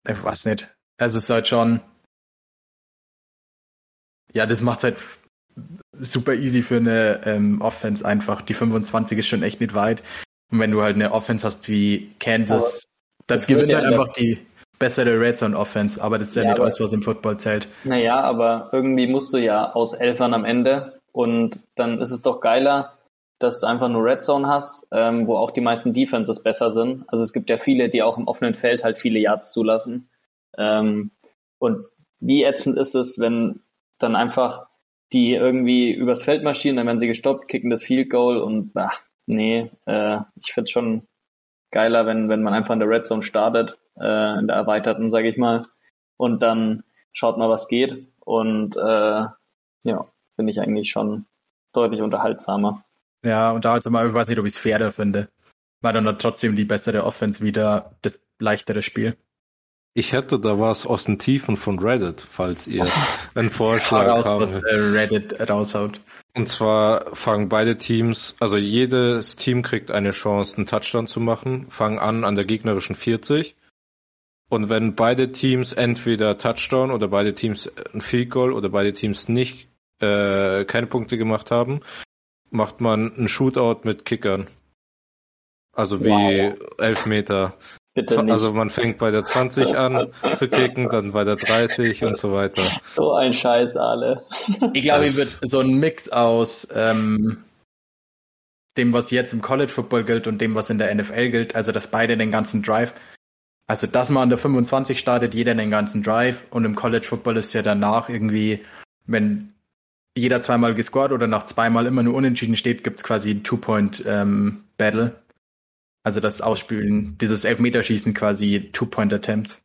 Ich weiß nicht. Also es ist halt schon. Ja, das macht halt super easy für eine ähm, Offense einfach. Die 25 ist schon echt nicht weit. Und wenn du halt eine Offense hast wie Kansas, dann gewinnt halt einfach die bessere Red Zone Offense, aber das ist ja, ja nicht alles, was im Football zählt. Naja, aber irgendwie musst du ja aus Elfern am Ende und dann ist es doch geiler, dass du einfach nur Red Zone hast, ähm, wo auch die meisten Defenses besser sind. Also es gibt ja viele, die auch im offenen Feld halt viele Yards zulassen. Ähm, und wie ätzend ist es, wenn dann einfach die irgendwie übers Feld marschieren, dann werden sie gestoppt, kicken das Field Goal und ach, nee, äh, ich finde schon geiler, wenn, wenn man einfach in der Red Zone startet, äh, in der erweiterten, sage ich mal, und dann schaut mal, was geht. Und äh, ja, finde ich eigentlich schon deutlich unterhaltsamer. Ja, unterhaltsamer, ich weiß nicht, ob ich es fairer finde. War dann trotzdem die bessere Offense wieder das leichtere Spiel. Ich hätte da was aus den Tiefen von Reddit, falls ihr einen Vorschlag raus, habt. was äh, Reddit raushaut. Und zwar fangen beide Teams, also jedes Team kriegt eine Chance, einen Touchdown zu machen, fangen an an der gegnerischen 40. Und wenn beide Teams entweder Touchdown oder beide Teams ein Field Goal oder beide Teams nicht äh, keine Punkte gemacht haben, macht man einen Shootout mit Kickern. Also wie wow. Elfmeter. Bitte nicht. Also man fängt bei der 20 an zu kicken, dann bei der 30 und so weiter. So ein Scheiß, alle. Ich glaube, es wird so ein Mix aus ähm, dem, was jetzt im College Football gilt und dem, was in der NFL gilt. Also, dass beide den ganzen Drive, also dass man an der 25 startet, jeder den ganzen Drive und im College Football ist ja danach irgendwie, wenn jeder zweimal gescored oder nach zweimal immer nur unentschieden steht, gibt's quasi ein Two-Point-Battle. Ähm, also das Ausspülen, dieses Elfmeterschießen quasi Two-Point-Attempts.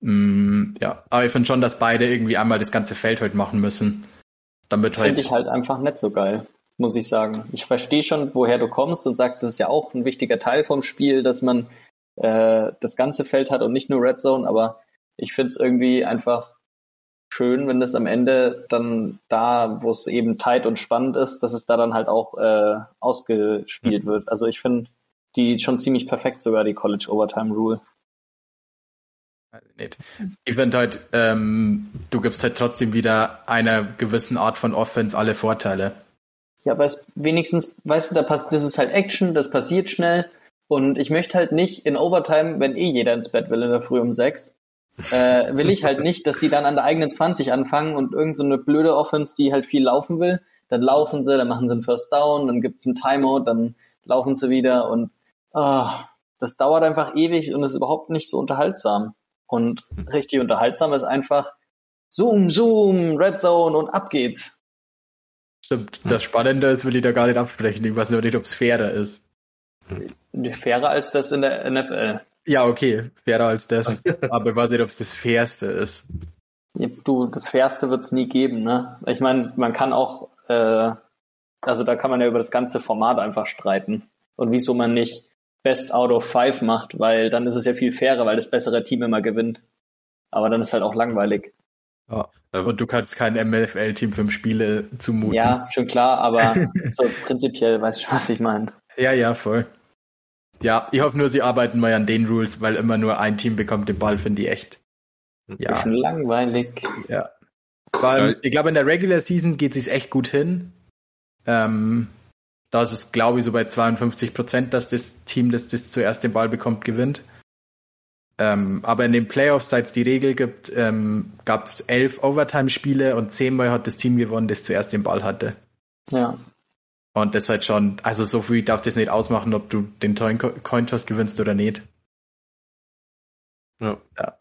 Mm, ja, aber ich finde schon, dass beide irgendwie einmal das ganze Feld heute machen müssen. Damit halt. Finde ich halt einfach nicht so geil, muss ich sagen. Ich verstehe schon, woher du kommst und sagst, das ist ja auch ein wichtiger Teil vom Spiel, dass man äh, das ganze Feld hat und nicht nur Red Zone, aber ich finde es irgendwie einfach schön, wenn das am Ende dann da, wo es eben tight und spannend ist, dass es da dann halt auch äh, ausgespielt mhm. wird. Also ich finde, die schon ziemlich perfekt sogar, die College Overtime Rule. Ich finde halt, ähm, du gibst halt trotzdem wieder einer gewissen Art von Offense alle Vorteile. Ja, aber es wenigstens, weißt du, da passt, das ist halt Action, das passiert schnell. Und ich möchte halt nicht in Overtime, wenn eh jeder ins Bett will in der Früh um sechs, äh, will ich halt nicht, dass sie dann an der eigenen 20 anfangen und irgend so eine blöde Offense, die halt viel laufen will, dann laufen sie, dann machen sie einen First Down, dann gibt's einen Timeout, dann laufen sie wieder und oh, das dauert einfach ewig und ist überhaupt nicht so unterhaltsam. Und richtig unterhaltsam ist einfach Zoom, Zoom, Red Zone und ab geht's. Stimmt. Das Spannende ist, will ich da gar nicht absprechen. Ich weiß nur nicht, ob es fairer ist. Fairer als das in der NFL. Ja, okay, fairer als das. Aber ich weiß nicht, ob es das fairste ist. Du, das fairste wird es nie geben, ne? Ich meine, man kann auch, äh, also da kann man ja über das ganze Format einfach streiten. Und wieso man nicht Best out of five macht, weil dann ist es ja viel fairer, weil das bessere Team immer gewinnt. Aber dann ist halt auch langweilig. Ja. Und du kannst kein MLFL-Team fünf Spiele zumuten. Ja, schon klar, aber so prinzipiell weißt du, was ich meine. Ja, ja, voll. Ja, ich hoffe nur, sie arbeiten mal an den Rules, weil immer nur ein Team bekommt den Ball, finde ich echt. Ja. Bisschen langweilig. Ja. Weil, ich glaube, in der Regular Season geht es echt gut hin. Ähm, da ist es, glaube ich, so bei 52 Prozent, dass das Team, das das zuerst den Ball bekommt, gewinnt. Ähm, aber in den Playoffs, seit es die Regel gibt, ähm, gab es elf Overtime-Spiele und zehnmal hat das Team gewonnen, das zuerst den Ball hatte. Ja. Und das halt schon, also so viel darf das nicht ausmachen, ob du den Cointoss gewinnst oder nicht. Ja. ja.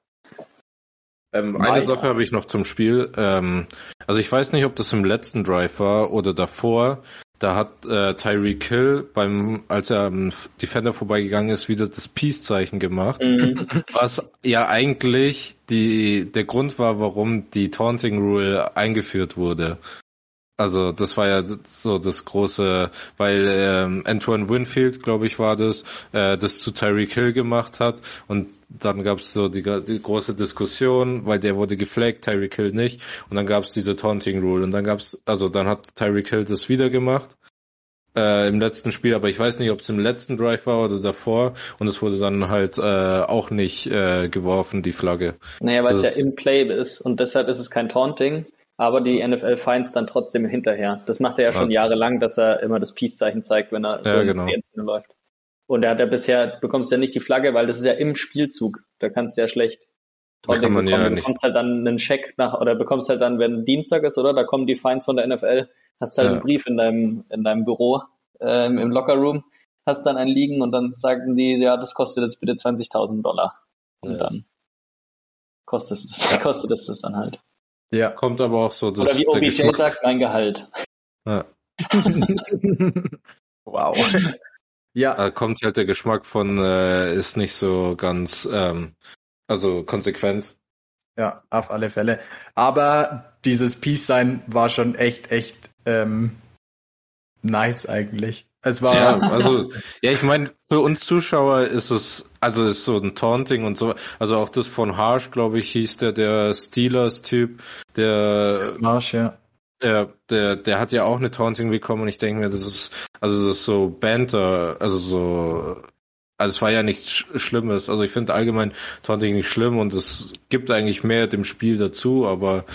Ähm, eine Sache habe ich noch zum Spiel. Ähm, also ich weiß nicht, ob das im letzten Drive war oder davor. Da hat äh, Tyree Kill beim, als er am Defender vorbeigegangen ist, wieder das Peace-Zeichen gemacht. Mhm. Was ja eigentlich die, der Grund war, warum die Taunting Rule eingeführt wurde. Also das war ja so das große, weil ähm, Antoine Winfield, glaube ich, war das, äh, das zu Tyreek Hill gemacht hat. Und dann gab es so die, die, große Diskussion, weil der wurde geflaggt, Tyreek Hill nicht. Und dann gab es diese Taunting Rule. Und dann gab's, also dann hat Tyreek Hill das wieder gemacht äh, im letzten Spiel, aber ich weiß nicht, ob es im letzten Drive war oder davor. Und es wurde dann halt äh, auch nicht äh, geworfen, die Flagge. Naja, weil es ja im Play ist. Und deshalb ist es kein Taunting, aber die NFL feins dann trotzdem hinterher. Das macht er ja schon jahrelang, dass er immer das Peace-Zeichen zeigt, wenn er so ja, genau. in die läuft. Und er hat ja bisher, bekommst ja nicht die Flagge, weil das ist ja im Spielzug. Da kannst du ja schlecht da kann man Ja du bekommst halt dann einen Scheck nach, oder bekommst halt dann, wenn Dienstag ist, oder? Da kommen die Fines von der NFL, hast halt ja. einen Brief in deinem, in deinem Büro, ähm, im Lockerroom, hast dann einen liegen und dann sagen die, ja, das kostet jetzt bitte 20.000 Dollar. Und yes. dann kostet es, kostet es das dann halt. Ja, kommt aber auch so. Oder wie OBJ sagt, mein Gehalt. Ja. wow. Ja. Da kommt halt der Geschmack von, äh, ist nicht so ganz, ähm, also konsequent. Ja, auf alle Fälle. Aber dieses Peace-Sein war schon echt, echt ähm, nice eigentlich. Es war. Ja, also, ja, ich meine, für uns Zuschauer ist es, also ist so ein Taunting und so, also auch das von Harsh, glaube ich, hieß der, der Steelers-Typ, der. Harsh, ja. Ja, der, der hat ja auch eine Taunting bekommen und ich denke mir, das ist, also das ist so Banter, also so, also es war ja nichts Schlimmes. Also ich finde allgemein Taunting nicht schlimm und es gibt eigentlich mehr dem Spiel dazu, aber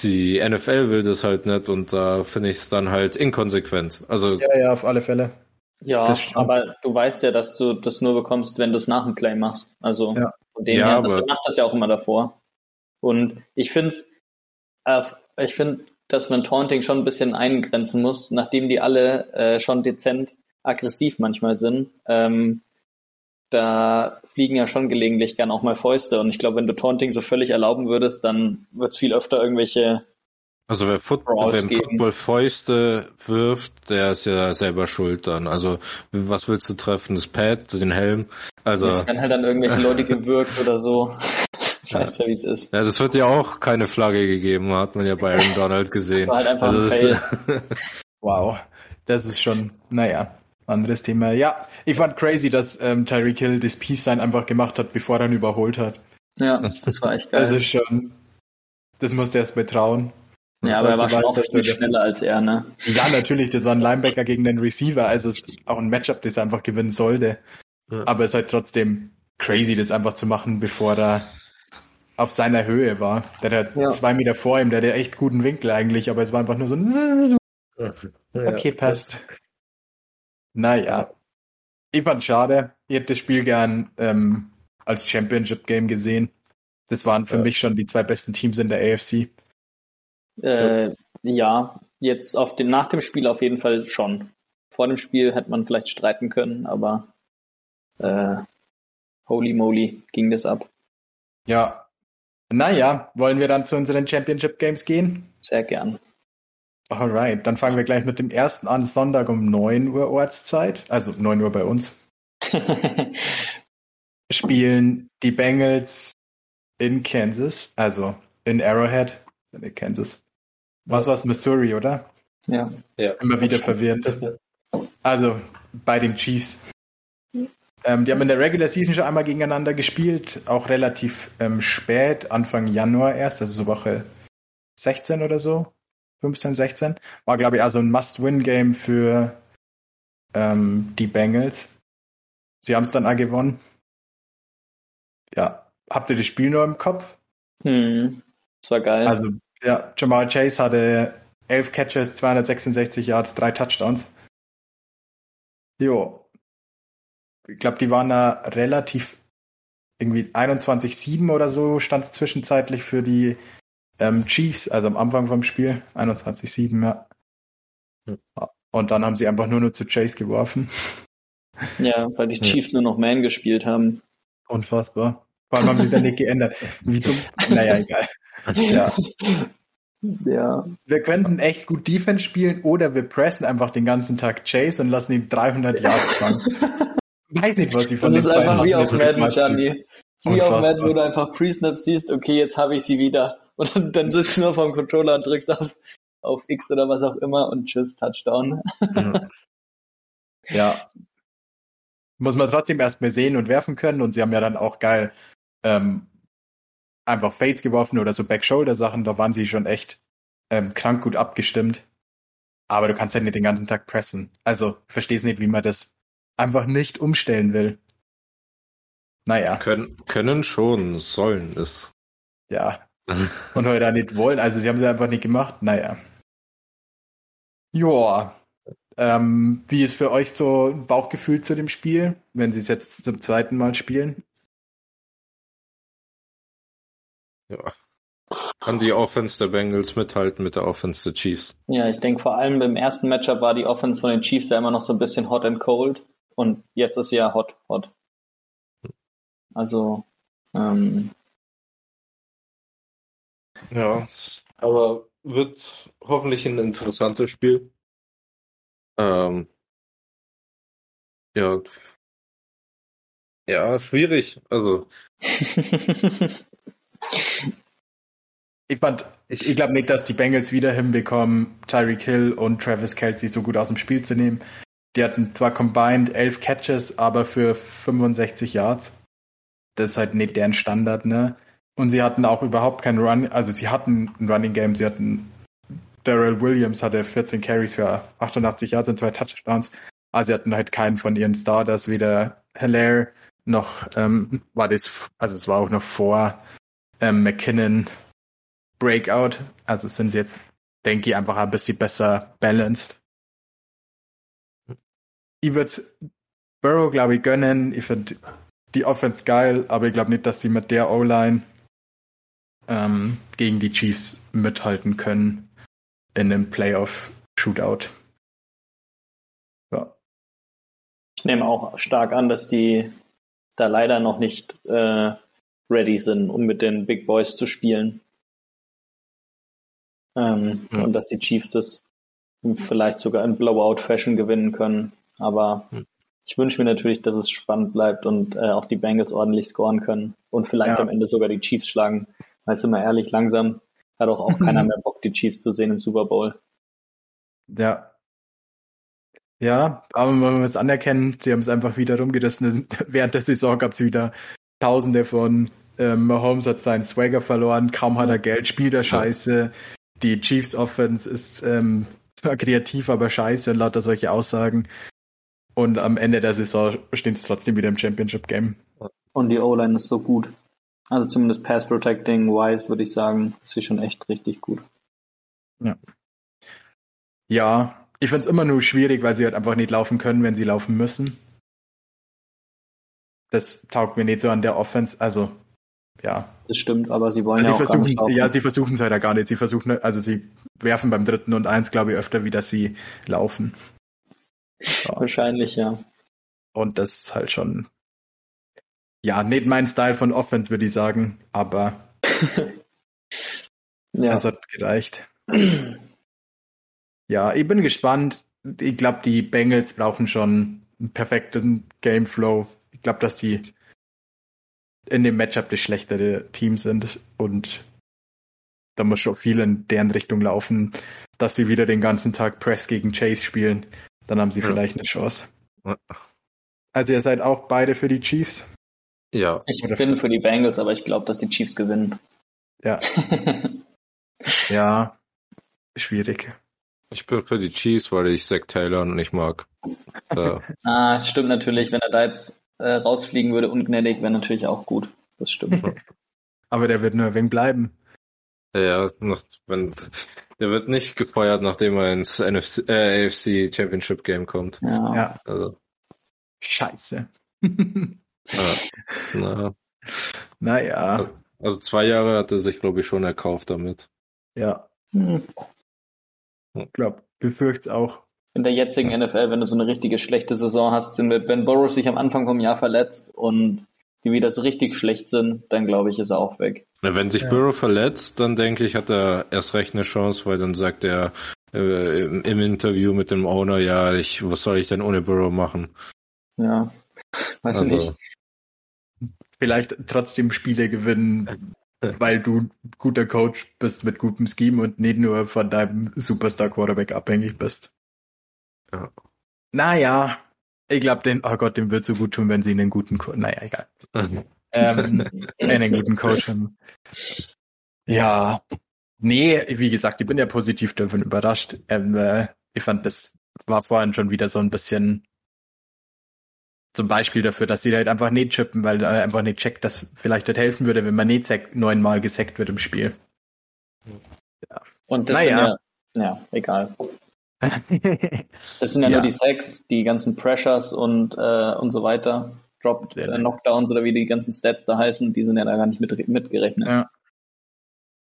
die NFL will das halt nicht und da finde ich es dann halt inkonsequent. Also ja, ja, auf alle Fälle. Ja, aber du weißt ja, dass du das nur bekommst, wenn du es nach dem Play machst. Also ja. von dem ja, her, das macht das ja auch immer davor. Und ich finde, äh, ich finde, dass man Taunting schon ein bisschen eingrenzen muss, nachdem die alle äh, schon dezent aggressiv manchmal sind. Ähm, da fliegen ja schon gelegentlich gern auch mal Fäuste. Und ich glaube, wenn du Taunting so völlig erlauben würdest, dann wird es viel öfter irgendwelche. Also wer Football, wenn Football Fäuste wirft, der ist ja selber schuld dann. Also was willst du treffen? Das Pad, den Helm? Also. Es werden halt dann irgendwelche Leute gewürgt oder so. Ich weiß ja, wie es ist. Ja, das wird ja auch keine Flagge gegeben, hat man ja bei Aaron Donald gesehen. Das war halt einfach also ein Fail. wow. Das ist schon, naja, anderes Thema. Ja, ich fand crazy, dass ähm, Tyreek Hill das Peace-Sign einfach gemacht hat, bevor er ihn überholt hat. Ja, das war echt geil. Das ist schon, das musste er erst betrauen. Ja, aber er war schon auch viel schneller als er, ne? Ja, natürlich, das war ein Linebacker gegen den Receiver, also es ist auch ein Matchup, das er einfach gewinnen sollte. Ja. Aber es ist halt trotzdem crazy, das einfach zu machen, bevor er auf seiner Höhe war. Der hat ja. zwei Meter vor ihm, der hat echt guten Winkel eigentlich, aber es war einfach nur so ein Okay, passt. Naja. Ich fand schade. Ich hätte das Spiel gern ähm, als Championship Game gesehen. Das waren für ja. mich schon die zwei besten Teams in der AFC. Äh, ja, jetzt auf dem, nach dem Spiel auf jeden Fall schon. Vor dem Spiel hätte man vielleicht streiten können, aber äh, holy moly ging das ab. Ja. Naja, wollen wir dann zu unseren Championship Games gehen? Sehr gern. Alright, dann fangen wir gleich mit dem ersten an, Sonntag um 9 Uhr Ortszeit, also 9 Uhr bei uns. Spielen die Bengals in Kansas, also in Arrowhead, in Kansas. Was war's, Missouri, oder? Ja. ja. Immer wieder verwirrend. Also bei den Chiefs. Ähm, die haben in der Regular Season schon einmal gegeneinander gespielt, auch relativ ähm, spät, Anfang Januar erst, also so Woche 16 oder so. 15, 16. War, glaube ich, also ein Must-Win-Game für ähm, die Bengals. sie haben es dann auch gewonnen. Ja, habt ihr das Spiel nur im Kopf? Hm, das war geil. Also, ja, Jamal Chase hatte 11 Catches, 266 Yards, drei Touchdowns. Jo. Ich glaube, die waren da relativ irgendwie 21-7 oder so stand es zwischenzeitlich für die ähm, Chiefs, also am Anfang vom Spiel. 21-7, ja. Und dann haben sie einfach nur nur zu Chase geworfen. Ja, weil die Chiefs ja. nur noch Man gespielt haben. Unfassbar. Vor allem haben sie es ja nicht geändert. Wie dumm. Naja, egal. Ja. Ja. Wir könnten echt gut Defense spielen oder wir pressen einfach den ganzen Tag Chase und lassen ihn 300 Yards fangen. Weiß nicht, was sie von Das ist einfach wie auf Madden, Gianni. Wie auf Madden, wo du einfach Pre-Snap siehst, okay, jetzt habe ich sie wieder. Und dann, dann sitzt du nur vom Controller und drückst auf, auf X oder was auch immer und tschüss, Touchdown. ja. Muss man trotzdem erstmal sehen und werfen können und sie haben ja dann auch geil ähm, einfach Fades geworfen oder so Back-Shoulder-Sachen, da waren sie schon echt ähm, krank gut abgestimmt. Aber du kannst halt nicht den ganzen Tag pressen. Also, verstehst nicht, wie man das einfach nicht umstellen will. Naja. Können, können schon, sollen es. Ja. Und heute auch nicht wollen. Also sie haben sie einfach nicht gemacht. Naja. Joa. Ähm, wie ist für euch so ein Bauchgefühl zu dem Spiel, wenn sie es jetzt zum zweiten Mal spielen? Ja. Kann die Offense der Bengals mithalten mit der Offense der Chiefs? Ja, ich denke vor allem beim ersten Matchup war die Offense von den Chiefs ja immer noch so ein bisschen hot and cold. Und jetzt ist sie ja hot, hot. Also, ähm, ja, aber wird hoffentlich ein interessantes Spiel. Ähm, ja, ja, schwierig. Also. ich fand, ich, ich glaube nicht, dass die Bengals wieder hinbekommen, Tyreek Hill und Travis Kelsey so gut aus dem Spiel zu nehmen. Die hatten zwar combined 11 Catches, aber für 65 Yards. Das ist halt nicht deren Standard, ne? Und sie hatten auch überhaupt keinen Run, also sie hatten ein Running Game, sie hatten Darrell Williams hatte 14 Carries für 88 Yards und zwei Touchdowns. Aber sie hatten halt keinen von ihren Starters, weder Hilaire noch ähm, war das, also es war auch noch vor ähm, McKinnon Breakout. Also sind sie jetzt, denke ich, einfach ein bisschen besser balanced. Ich würde Burrow, glaube ich, gönnen. Ich finde die Offense geil, aber ich glaube nicht, dass sie mit der O-Line ähm, gegen die Chiefs mithalten können in einem Playoff-Shootout. Ja. Ich nehme auch stark an, dass die da leider noch nicht äh, ready sind, um mit den Big Boys zu spielen. Ähm, ja. Und dass die Chiefs das vielleicht sogar in Blowout-Fashion gewinnen können. Aber ja. ich wünsche mir natürlich, dass es spannend bleibt und äh, auch die Bengals ordentlich scoren können und vielleicht ja. am Ende sogar die Chiefs schlagen. Weil sind wir ehrlich, langsam hat auch, auch keiner mehr Bock, die Chiefs zu sehen im Super Bowl. Ja. Ja, aber man muss anerkennen, sie haben es einfach wieder rumgerissen. Während der Saison gab es wieder Tausende von ähm, Mahomes hat seinen Swagger verloren, kaum hat er Geld, spielt er scheiße. Die Chiefs Offense ist ähm, zwar kreativ, aber scheiße und lauter solche Aussagen. Und am Ende der Saison stehen sie trotzdem wieder im Championship Game. Und die O-Line ist so gut. Also zumindest Pass Protecting wise würde ich sagen, ist sie schon echt richtig gut. Ja. Ja, ich finde es immer nur schwierig, weil sie halt einfach nicht laufen können, wenn sie laufen müssen. Das taugt mir nicht so an der Offense. Also, ja. Das stimmt, aber sie wollen also ja sie auch versuchen, gar nicht. Ja, sie versuchen es halt ja gar nicht. Sie versuchen, also sie werfen beim dritten und eins, glaube ich, öfter, wie dass sie laufen. Ja. Wahrscheinlich, ja. Und das ist halt schon, ja, nicht mein Style von Offense, würde ich sagen, aber ja. es hat gereicht. ja, ich bin gespannt. Ich glaube, die Bengals brauchen schon einen perfekten Gameflow. Ich glaube, dass die in dem Matchup das schlechtere Team sind und da muss schon viel in deren Richtung laufen, dass sie wieder den ganzen Tag Press gegen Chase spielen. Dann haben sie ja. vielleicht eine Chance. Also ihr seid auch beide für die Chiefs? Ja. Ich Oder bin für die Bengals, aber ich glaube, dass die Chiefs gewinnen. Ja. ja. Schwierig. Ich bin für die Chiefs, weil ich Zach Taylor nicht mag. So. ah, es stimmt natürlich, wenn er da jetzt äh, rausfliegen würde, ungnädig, wäre natürlich auch gut. Das stimmt. Aber der wird nur ein wenig bleiben. Ja, noch, wenn, der wird nicht gefeuert, nachdem er ins NFC, äh, AFC Championship Game kommt. Ja. Ja, Also, scheiße. ja, na, naja, also zwei Jahre hat er sich, glaube ich, schon erkauft damit. ja, Hm. ich glaube, befürcht's auch. In der jetzigen NFL, wenn du so eine richtige schlechte Saison hast, sind wenn Boros sich am Anfang vom Jahr verletzt und die wieder so richtig schlecht sind, dann glaube ich, ist er auch weg. Wenn sich Ja. Burrow verletzt, dann denke ich, hat er erst recht eine Chance, weil dann sagt er äh, im, im Interview mit dem Owner, ja, ich, was soll ich denn ohne Burrow machen? Ja. Weiß ich Also, nicht. Vielleicht trotzdem Spiele gewinnen, weil du guter Coach bist mit gutem Scheme und nicht nur von deinem Superstar Quarterback abhängig bist. Ja. Naja, ich glaube, den, oh Gott, dem wird so gut tun, wenn sie einen guten Coach, naja, egal. Mhm. Ähm, einen guten Coach haben. Ja, nee, wie gesagt, ich bin ja positiv davon überrascht. Ähm, äh, ich fand, das war vorhin schon wieder so ein bisschen zum Beispiel dafür, dass sie halt einfach nicht chippen, weil er einfach nicht checkt, dass vielleicht das helfen würde, wenn man nicht neunmal gesackt wird im Spiel. Und das Naja. sind ja, ja, egal. Das sind ja, Ja. nur die Sacks, die ganzen Pressures und, äh, und so weiter. Drop, Ja. äh, Knockdowns oder wie die ganzen Stats da heißen, die sind ja da gar nicht mit, mitgerechnet. ja.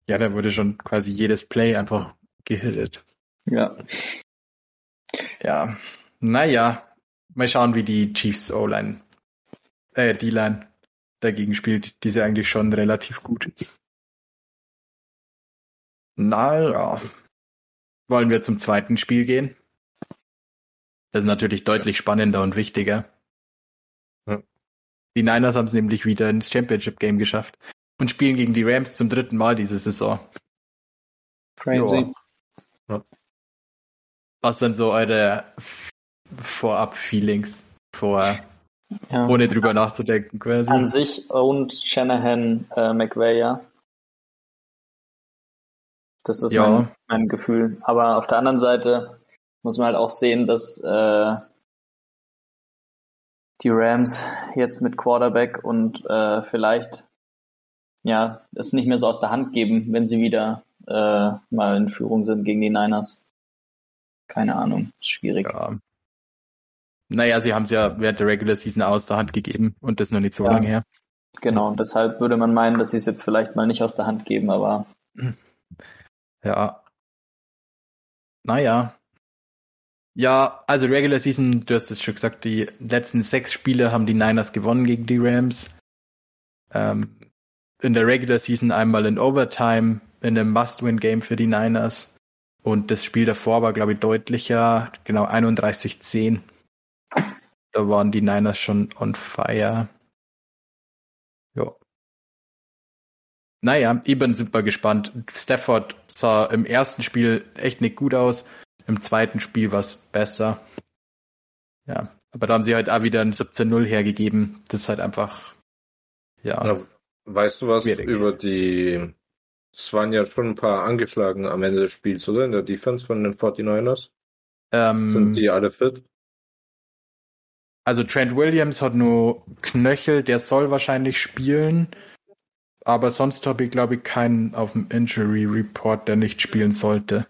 ja, da wurde schon quasi jedes Play einfach gehittet. Ja. Ja, naja, mal schauen, wie die Chiefs O-Line, äh, D-Line dagegen spielt. Die ist ja eigentlich schon relativ gut. Naja, wollen wir zum zweiten Spiel gehen? Das ist natürlich deutlich spannender und wichtiger. Ja. Die Niners haben es nämlich wieder ins Championship Game geschafft und spielen gegen die Rams zum dritten Mal diese Saison. Crazy. Ja. Was sind so eure Vorab-Feelings vor, Ja. ohne drüber nachzudenken quasi? An sich und Shanahan äh, McVay, ja. Das ist Ja. mein, mein Gefühl. Aber auf der anderen Seite muss man halt auch sehen, dass äh, die Rams jetzt mit Quarterback und äh, vielleicht ja es nicht mehr so aus der Hand geben, wenn sie wieder äh, mal in Führung sind gegen die Niners. Keine Ahnung, ist schwierig. Ja. Naja, sie haben es ja während der Regular Season aus der Hand gegeben und das noch nicht so Ja. lange her. Genau, deshalb würde man meinen, dass sie es jetzt vielleicht mal nicht aus der Hand geben, aber Ja. Naja. Ja, also Regular Season, du hast es schon gesagt, die letzten sechs Spiele haben die Niners gewonnen gegen die Rams. Ähm, in der Regular Season einmal in Overtime, in einem Must-Win-Game für die Niners. Und das Spiel davor war, glaube ich, deutlicher, genau 31-10. Da waren die Niners schon on fire. Ja. Naja, ich bin super gespannt. Stafford sah im ersten Spiel echt nicht gut aus. Im zweiten Spiel war es besser. Ja, aber da haben sie halt auch wieder ein 17-0 hergegeben. Das ist halt einfach, ja. Ja, weißt du was Schwierig. über die, es waren ja schon ein paar angeschlagen am Ende des Spiels, oder? In der Defense von den 49ers? Ähm, Sind die alle fit? Also Trent Williams hat nur Knöchel, der soll wahrscheinlich spielen. Aber sonst habe ich, glaube ich, keinen auf dem Injury Report, der nicht spielen sollte.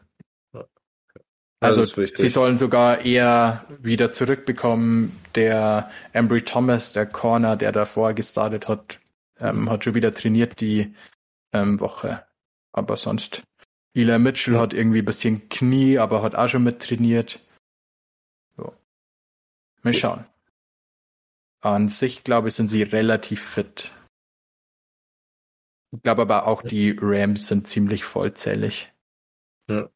Also sie sollen sogar eher wieder zurückbekommen. Der Embry Thomas, der Corner, der davor gestartet hat, ähm, hat schon wieder trainiert die ähm, Woche. Aber sonst. Eli Mitchell hat irgendwie ein bisschen Knie, aber hat auch schon mit trainiert. So. Mal schauen. An sich, glaube ich, sind sie relativ fit. Ich glaube aber auch, die Rams sind ziemlich vollzählig. Ja,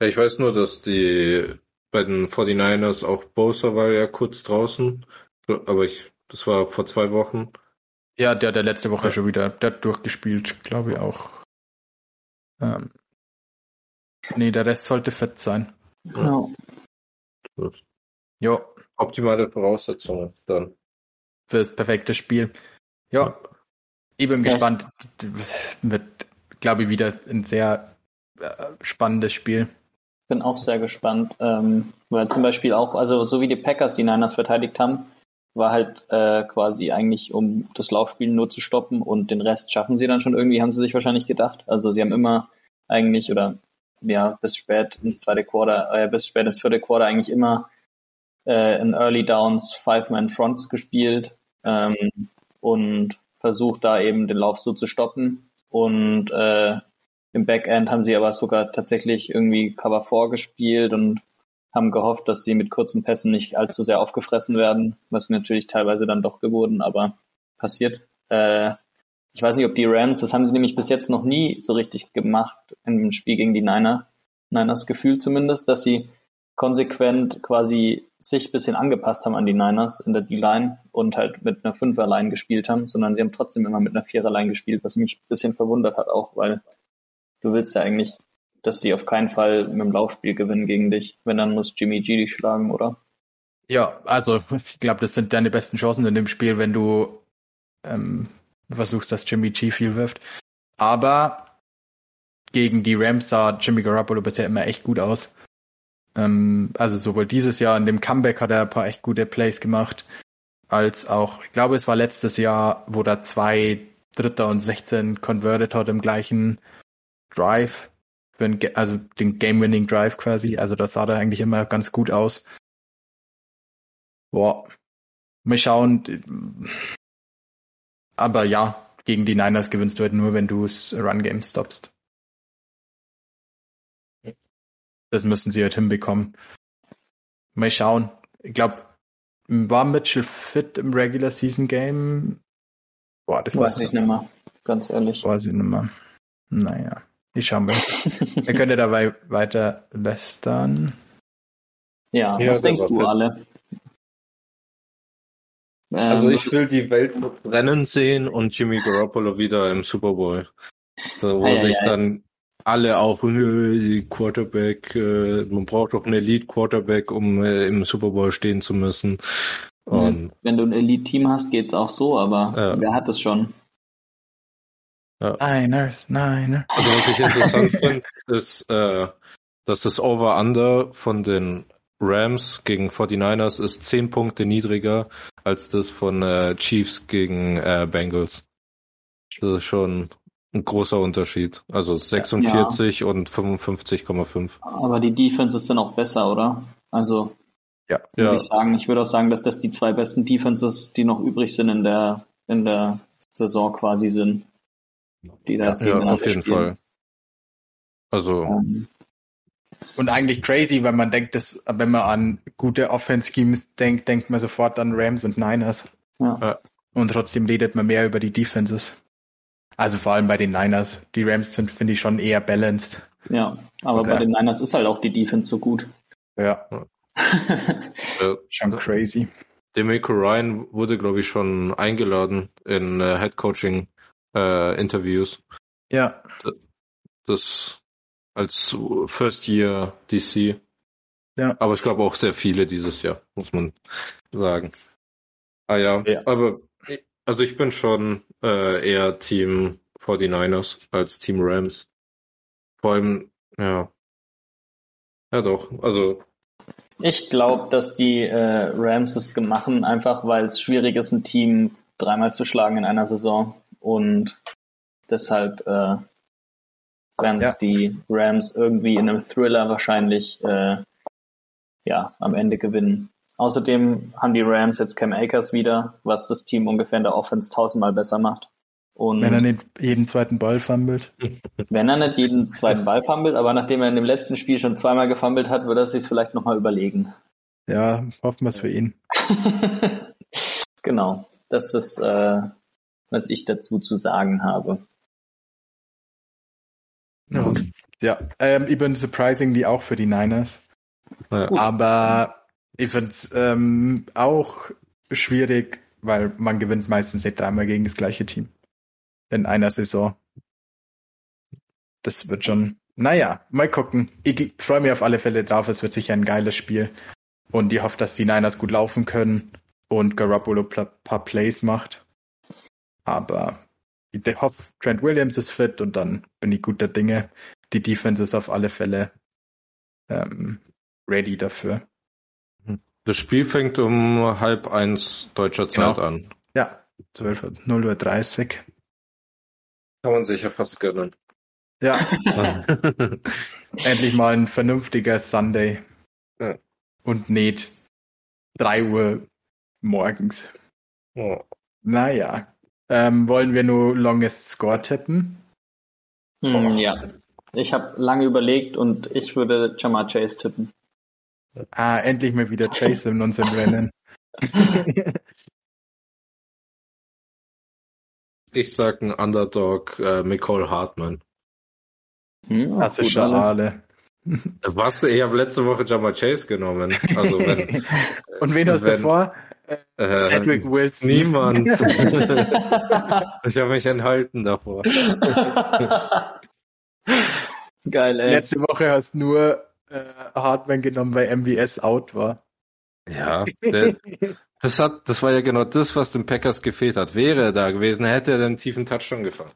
Ich weiß nur, dass die bei den 49ers auch Bosa war ja kurz draußen, aber ich, das war vor zwei Wochen. Ja, der, der letzte Woche Ja. schon wieder, der hat durchgespielt, glaube ich auch. Ähm, nee, der Rest sollte fit sein. genau. Ja, Optimale Voraussetzungen dann. für das perfekte Spiel. Ja, ich bin Ja. gespannt. Wird, glaube ich, wieder ein sehr äh, spannendes Spiel. Bin auch sehr gespannt, ähm, weil zum Beispiel auch, also so wie die Packers die Niners verteidigt haben, war halt äh, quasi eigentlich, um das Laufspiel nur zu stoppen und den Rest schaffen sie dann schon irgendwie, haben sie sich wahrscheinlich gedacht. Also sie haben immer eigentlich oder ja bis spät ins zweite Quarter, äh, bis spät ins vierte Quarter eigentlich immer äh, in Early Downs Five-Man Fronts gespielt ähm, und versucht da eben den Lauf so zu stoppen. Und äh, im Backend haben sie aber sogar tatsächlich irgendwie Cover 4 gespielt und haben gehofft, dass sie mit kurzen Pässen nicht allzu sehr aufgefressen werden, was natürlich teilweise dann doch geworden, aber passiert. Äh, ich weiß nicht, ob die Rams, das haben sie nämlich bis jetzt noch nie so richtig gemacht im Spiel gegen die Niner. Niners Gefühl zumindest, dass sie konsequent quasi sich bisschen angepasst haben an die Niners in der D-Line und halt mit einer Fünfer-Line gespielt haben, sondern sie haben trotzdem immer mit einer Vierer-Line gespielt, was mich ein bisschen verwundert hat auch, weil du willst ja eigentlich dass sie auf keinen Fall mit dem Laufspiel gewinnen gegen dich. Wenn, dann muss Jimmy G dich schlagen, oder? Ja, also ich glaube, das sind deine besten Chancen in dem Spiel, wenn du ähm, versuchst, dass Jimmy G viel wirft. Aber gegen die Rams sah Jimmy Garoppolo bisher immer echt gut aus. Ähm, also sowohl dieses Jahr in dem Comeback hat er ein paar echt gute Plays gemacht, als auch, ich glaube, es war letztes Jahr, wo da zwei Dritter und 16 converted hat im gleichen Drive für ein, also den Game-Winning Drive quasi. Also das sah da eigentlich immer ganz gut aus. Boah. Mal schauen. Aber ja, gegen die Niners gewinnst du halt nur, wenn du das Run-Game stoppst. Das müssen sie halt hinbekommen. Mal schauen. Ich glaube, war Mitchell fit im Regular Season Game? Boah, das weiß ich nicht mehr. Ganz ehrlich. Weiß ich nicht mehr. Naja. Ich schau mal. er könnte dabei weiter lästern. Ja, ja was denkst du, alle? Also ähm, ich will die Welt brennen sehen und Jimmy Garoppolo wieder im Super Bowl. wo ah, sich ja, dann alle auch äh, Quarterback, äh, man braucht doch einen Elite Quarterback, um äh, im Super Bowl stehen zu müssen. Und, Wenn du ein Elite-Team hast, geht's auch so, aber ja. wer hat es schon? Ja. Niners, Niners. Also was ich interessant finde, ist, äh, dass das Over-Under von den Rams gegen 49ers ist 10 Punkte niedriger als das von äh, Chiefs gegen äh, Bengals. Das ist schon ein großer Unterschied. Also 46 ja. und 55,5. Aber die Defenses sind auch besser, oder? Also ja. würde ja. ich sagen. Ich würde auch sagen, dass das die zwei besten Defenses, die noch übrig sind in der in der Saison quasi sind die da ja, auf jeden spielen. Fall. Also. Um, und eigentlich crazy, wenn man denkt, dass, wenn man an gute Offense-Schemes denkt, denkt man sofort an Rams und Niners. Ja. Und trotzdem redet man mehr über die Defenses. Also vor allem bei den Niners. Die Rams sind, finde ich, schon eher balanced. Ja, aber Oder? bei den Niners ist halt auch die Defense so gut. Ja. schon crazy. Demico Ryan wurde, glaube ich, schon eingeladen in äh, Head Coaching äh, Interviews. Ja. Das als First Year DC. Ja. Aber ich glaube auch sehr viele dieses Jahr, muss man sagen. Ah ja, ja. aber also ich bin schon äh, eher Team 49ers als Team Rams. Vor allem, ja. Ja doch, also. Ich glaube, dass die äh, Rams es machen, einfach weil es schwierig ist, ein Team dreimal zu schlagen in einer Saison. Und deshalb äh, werden es ja. die Rams irgendwie in einem Thriller wahrscheinlich äh, ja, am Ende gewinnen. Außerdem haben die Rams jetzt Cam Akers wieder, was das Team ungefähr in der Offense tausendmal besser macht. Und wenn er nicht jeden zweiten Ball fummelt. Wenn er nicht jeden zweiten Ball fummelt, aber nachdem er in dem letzten Spiel schon zweimal gefummelt hat, würde er sich vielleicht nochmal überlegen. Ja, hoffen wir es für ihn. genau. Das ist äh, was ich dazu zu sagen habe. Ja, ja ähm, ich bin surprisingly auch für die Niners. Ja. Aber ich finde es ähm, auch schwierig, weil man gewinnt meistens nicht dreimal gegen das gleiche Team. In einer Saison. Das wird schon, naja, mal gucken. Ich freue mich auf alle Fälle drauf. Es wird sicher ein geiles Spiel. Und ich hoffe, dass die Niners gut laufen können und Garoppolo ein paar Plays macht. Aber ich hoffe, Trent Williams ist fit und dann bin ich guter Dinge. Die Defense ist auf alle Fälle ähm, ready dafür. Das Spiel fängt um halb eins deutscher Zeit Genau. an. Ja, 12 Uhr, 0 Uhr 30. Kann man sich ja fast gönnen. Ja, endlich mal ein vernünftiger Sunday. Ja. Und nicht 3 Uhr morgens. oh. Naja. Ähm, wollen wir nur Longest Score tippen? Hm, ja. Ich habe lange überlegt und ich würde Jamar Chase tippen. Ah, endlich mal wieder Chase in unserem Rennen. Ich sag ein Underdog, äh, Nicole Hartman. Hm, Klassischer gut, alle. Was? Ich habe letzte Woche Jamar Chase genommen. Also wenn, Und wen hast du davor? äh, Cedric Wilson. Niemand. ich habe mich enthalten davor. Geil, ey. Letzte Woche hast du nur äh, Hartman genommen, weil MVS out war. Ja, der, das hat, das war ja genau das, was dem Packers gefehlt hat. Wäre er da gewesen, hätte er den tiefen Touchdown gefangen.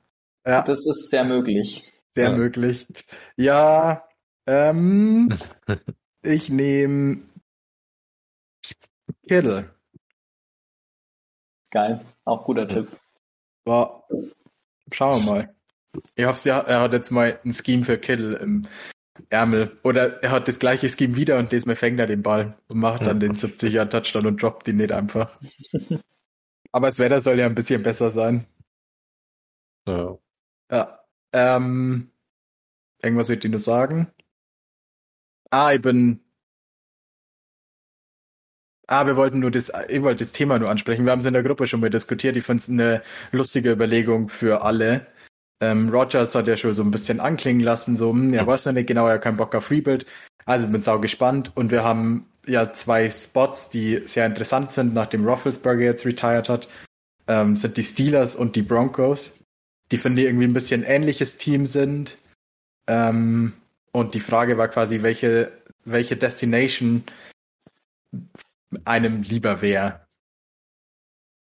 Ja, Das ist sehr möglich. sehr ja. möglich. Ja, ähm, ich nehme Kittle. Geil. Auch guter Tipp. War, schauen wir mal. Ich hoffe, er er hat jetzt mal ein Scheme für Kittle im Ärmel. Oder er hat das gleiche Scheme wieder und diesmal fängt er den Ball und macht dann den 70er Touchdown und droppt ihn nicht einfach. Aber das Wetter soll ja ein bisschen besser sein. Ja. Ja. Ähm, irgendwas wird ich nur sagen. Ah, ich bin. Ah, wir wollten nur das, ich wollte das Thema nur ansprechen. Wir haben es in der Gruppe schon mal diskutiert. Ich fand es eine lustige Überlegung für alle. Ähm, Rogers hat ja schon so ein bisschen anklingen lassen, so, hm, er weiß noch nicht genau, er hat keinen Bock auf Rebuild. Also bin sau gespannt. Und wir haben ja zwei Spots, die sehr interessant sind, nachdem Roethlisberger jetzt retired hat. Ähm, sind die Steelers und die Broncos die finde ich irgendwie ein bisschen ähnliches Team sind. Ähm, und die Frage war quasi, welche, welche Destination einem lieber wäre.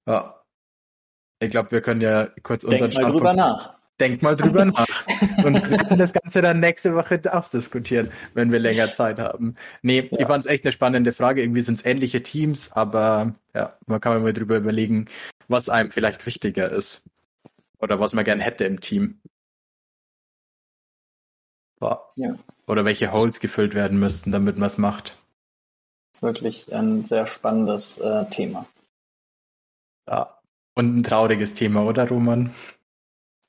Ja. Ich glaube, wir können ja kurz unseren Denk mal drüber nach. Denk mal drüber nach. Und wir können das Ganze dann nächste Woche ausdiskutieren, wenn wir länger Zeit haben. Nee, Ja. ich fand es echt eine spannende Frage. Irgendwie sind es ähnliche Teams, aber ja, man kann mal drüber überlegen, was einem vielleicht wichtiger ist. Oder was man gern hätte im Team. Ja. Ja. Oder welche Holes gefüllt werden müssten, damit man es macht. ist wirklich ein sehr spannendes äh, Thema. Ja. Und ein trauriges Thema, oder Roman?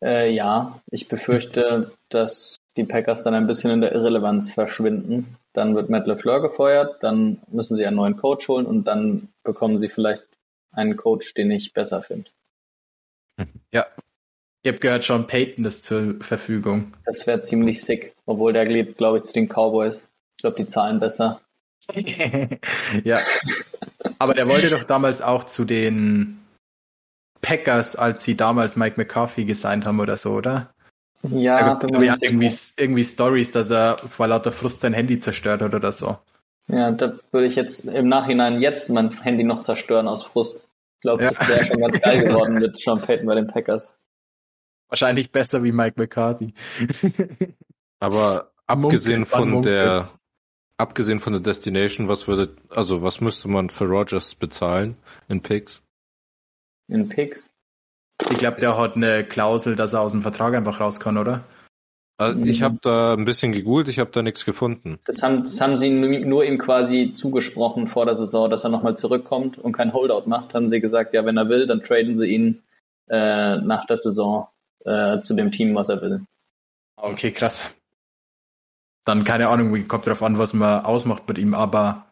Äh, ja, ich befürchte, dass die Packers dann ein bisschen in der Irrelevanz verschwinden. Dann wird Matt LeFleur gefeuert, dann müssen sie einen neuen Coach holen und dann bekommen sie vielleicht einen Coach, den ich besser finde. Ja. Ihr habt gehört, Sean Payton ist zur Verfügung. Das wäre ziemlich sick, obwohl der geht, glaube ich, zu den Cowboys. Ich glaube, die zahlen besser. ja. Aber der wollte doch damals auch zu den Packers, als sie damals Mike McCarthy gesigned haben oder so, oder? Ja, da bin nicht irgendwie, irgendwie Stories, dass er vor lauter Frust sein Handy zerstört hat oder so. Ja, da würde ich jetzt im Nachhinein jetzt mein Handy noch zerstören aus Frust. Ich glaube, Ja. das wäre schon ganz geil geworden mit Sean Payton bei den Packers. Wahrscheinlich besser wie Mike McCarthy. Aber abgesehen von der, abgesehen von der Destination, was würde, also was müsste man für Rogers bezahlen in Picks? In Picks. Ich glaube, der hat eine Klausel, dass er aus dem Vertrag einfach raus kann, oder? Also ich Mhm. habe da ein bisschen gegoogelt, ich habe da nichts gefunden. Das haben, das haben sie nur ihm quasi zugesprochen vor der Saison, dass er nochmal zurückkommt und kein Holdout macht. Haben sie gesagt, ja, wenn er will, dann traden sie ihn äh, nach der Saison äh, zu dem Team, was er will. Okay, krass. Dann keine Ahnung, wie kommt drauf an, was man ausmacht mit ihm, aber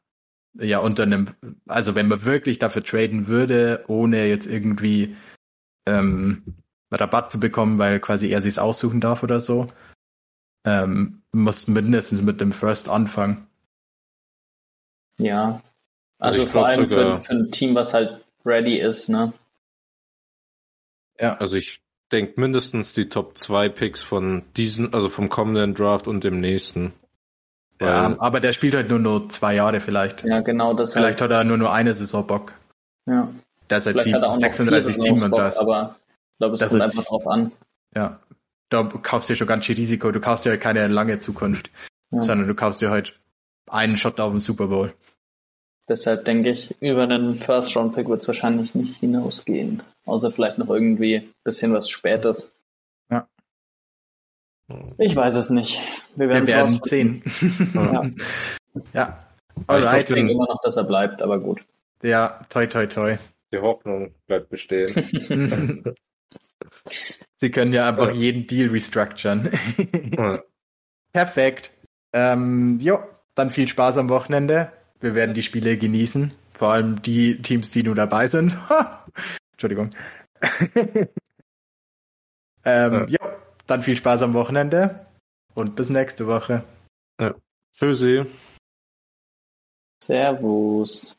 ja, unter einem, also wenn man wirklich dafür traden würde, ohne jetzt irgendwie ähm, Rabatt zu bekommen, weil quasi er sich's aussuchen darf oder so, ähm, muss mindestens mit dem First anfangen. Ja. Also Also, vor allem sogar- für, für ein Team, was halt ready ist, ne? Ja, Also ich denke mindestens die Top 2 Picks von diesen, also vom kommenden Draft und dem nächsten. Ja Weil- aber der spielt halt nur noch zwei Jahre vielleicht. Ja, genau das Vielleicht hat er nur nur eine Saison Bock. Ja. Der ist halt Vielleicht hat er auch noch 36, vier Saisons Bock, 37. aber ich glaube, es Das kommt ist- einfach drauf an. Ja. Da kaufst du dir schon ganz schön Risiko. Du kaufst dir halt keine lange Zukunft, Ja. sondern du kaufst dir halt einen Shot auf den Super Bowl. Deshalb denke ich, über einen First-Round-Pick wird es wahrscheinlich nicht hinausgehen. Außer vielleicht noch irgendwie ein bisschen was Spätes. Ja. Ich weiß es nicht. Wir werden, Wir werden sehen. Ja. ja. Alright. Ich denke immer noch, dass er bleibt, aber gut. Ja, toi toi toi. Die Hoffnung bleibt bestehen. Sie können ja einfach Ja. jeden Deal restructuren. Ja. Perfekt. Ähm, jo, dann viel Spaß am Wochenende. Wir werden die Spiele genießen. Vor allem die Teams, die nur dabei sind. Entschuldigung. ähm, jo, dann viel Spaß am Wochenende und bis nächste Woche. Tschüssi. Servus.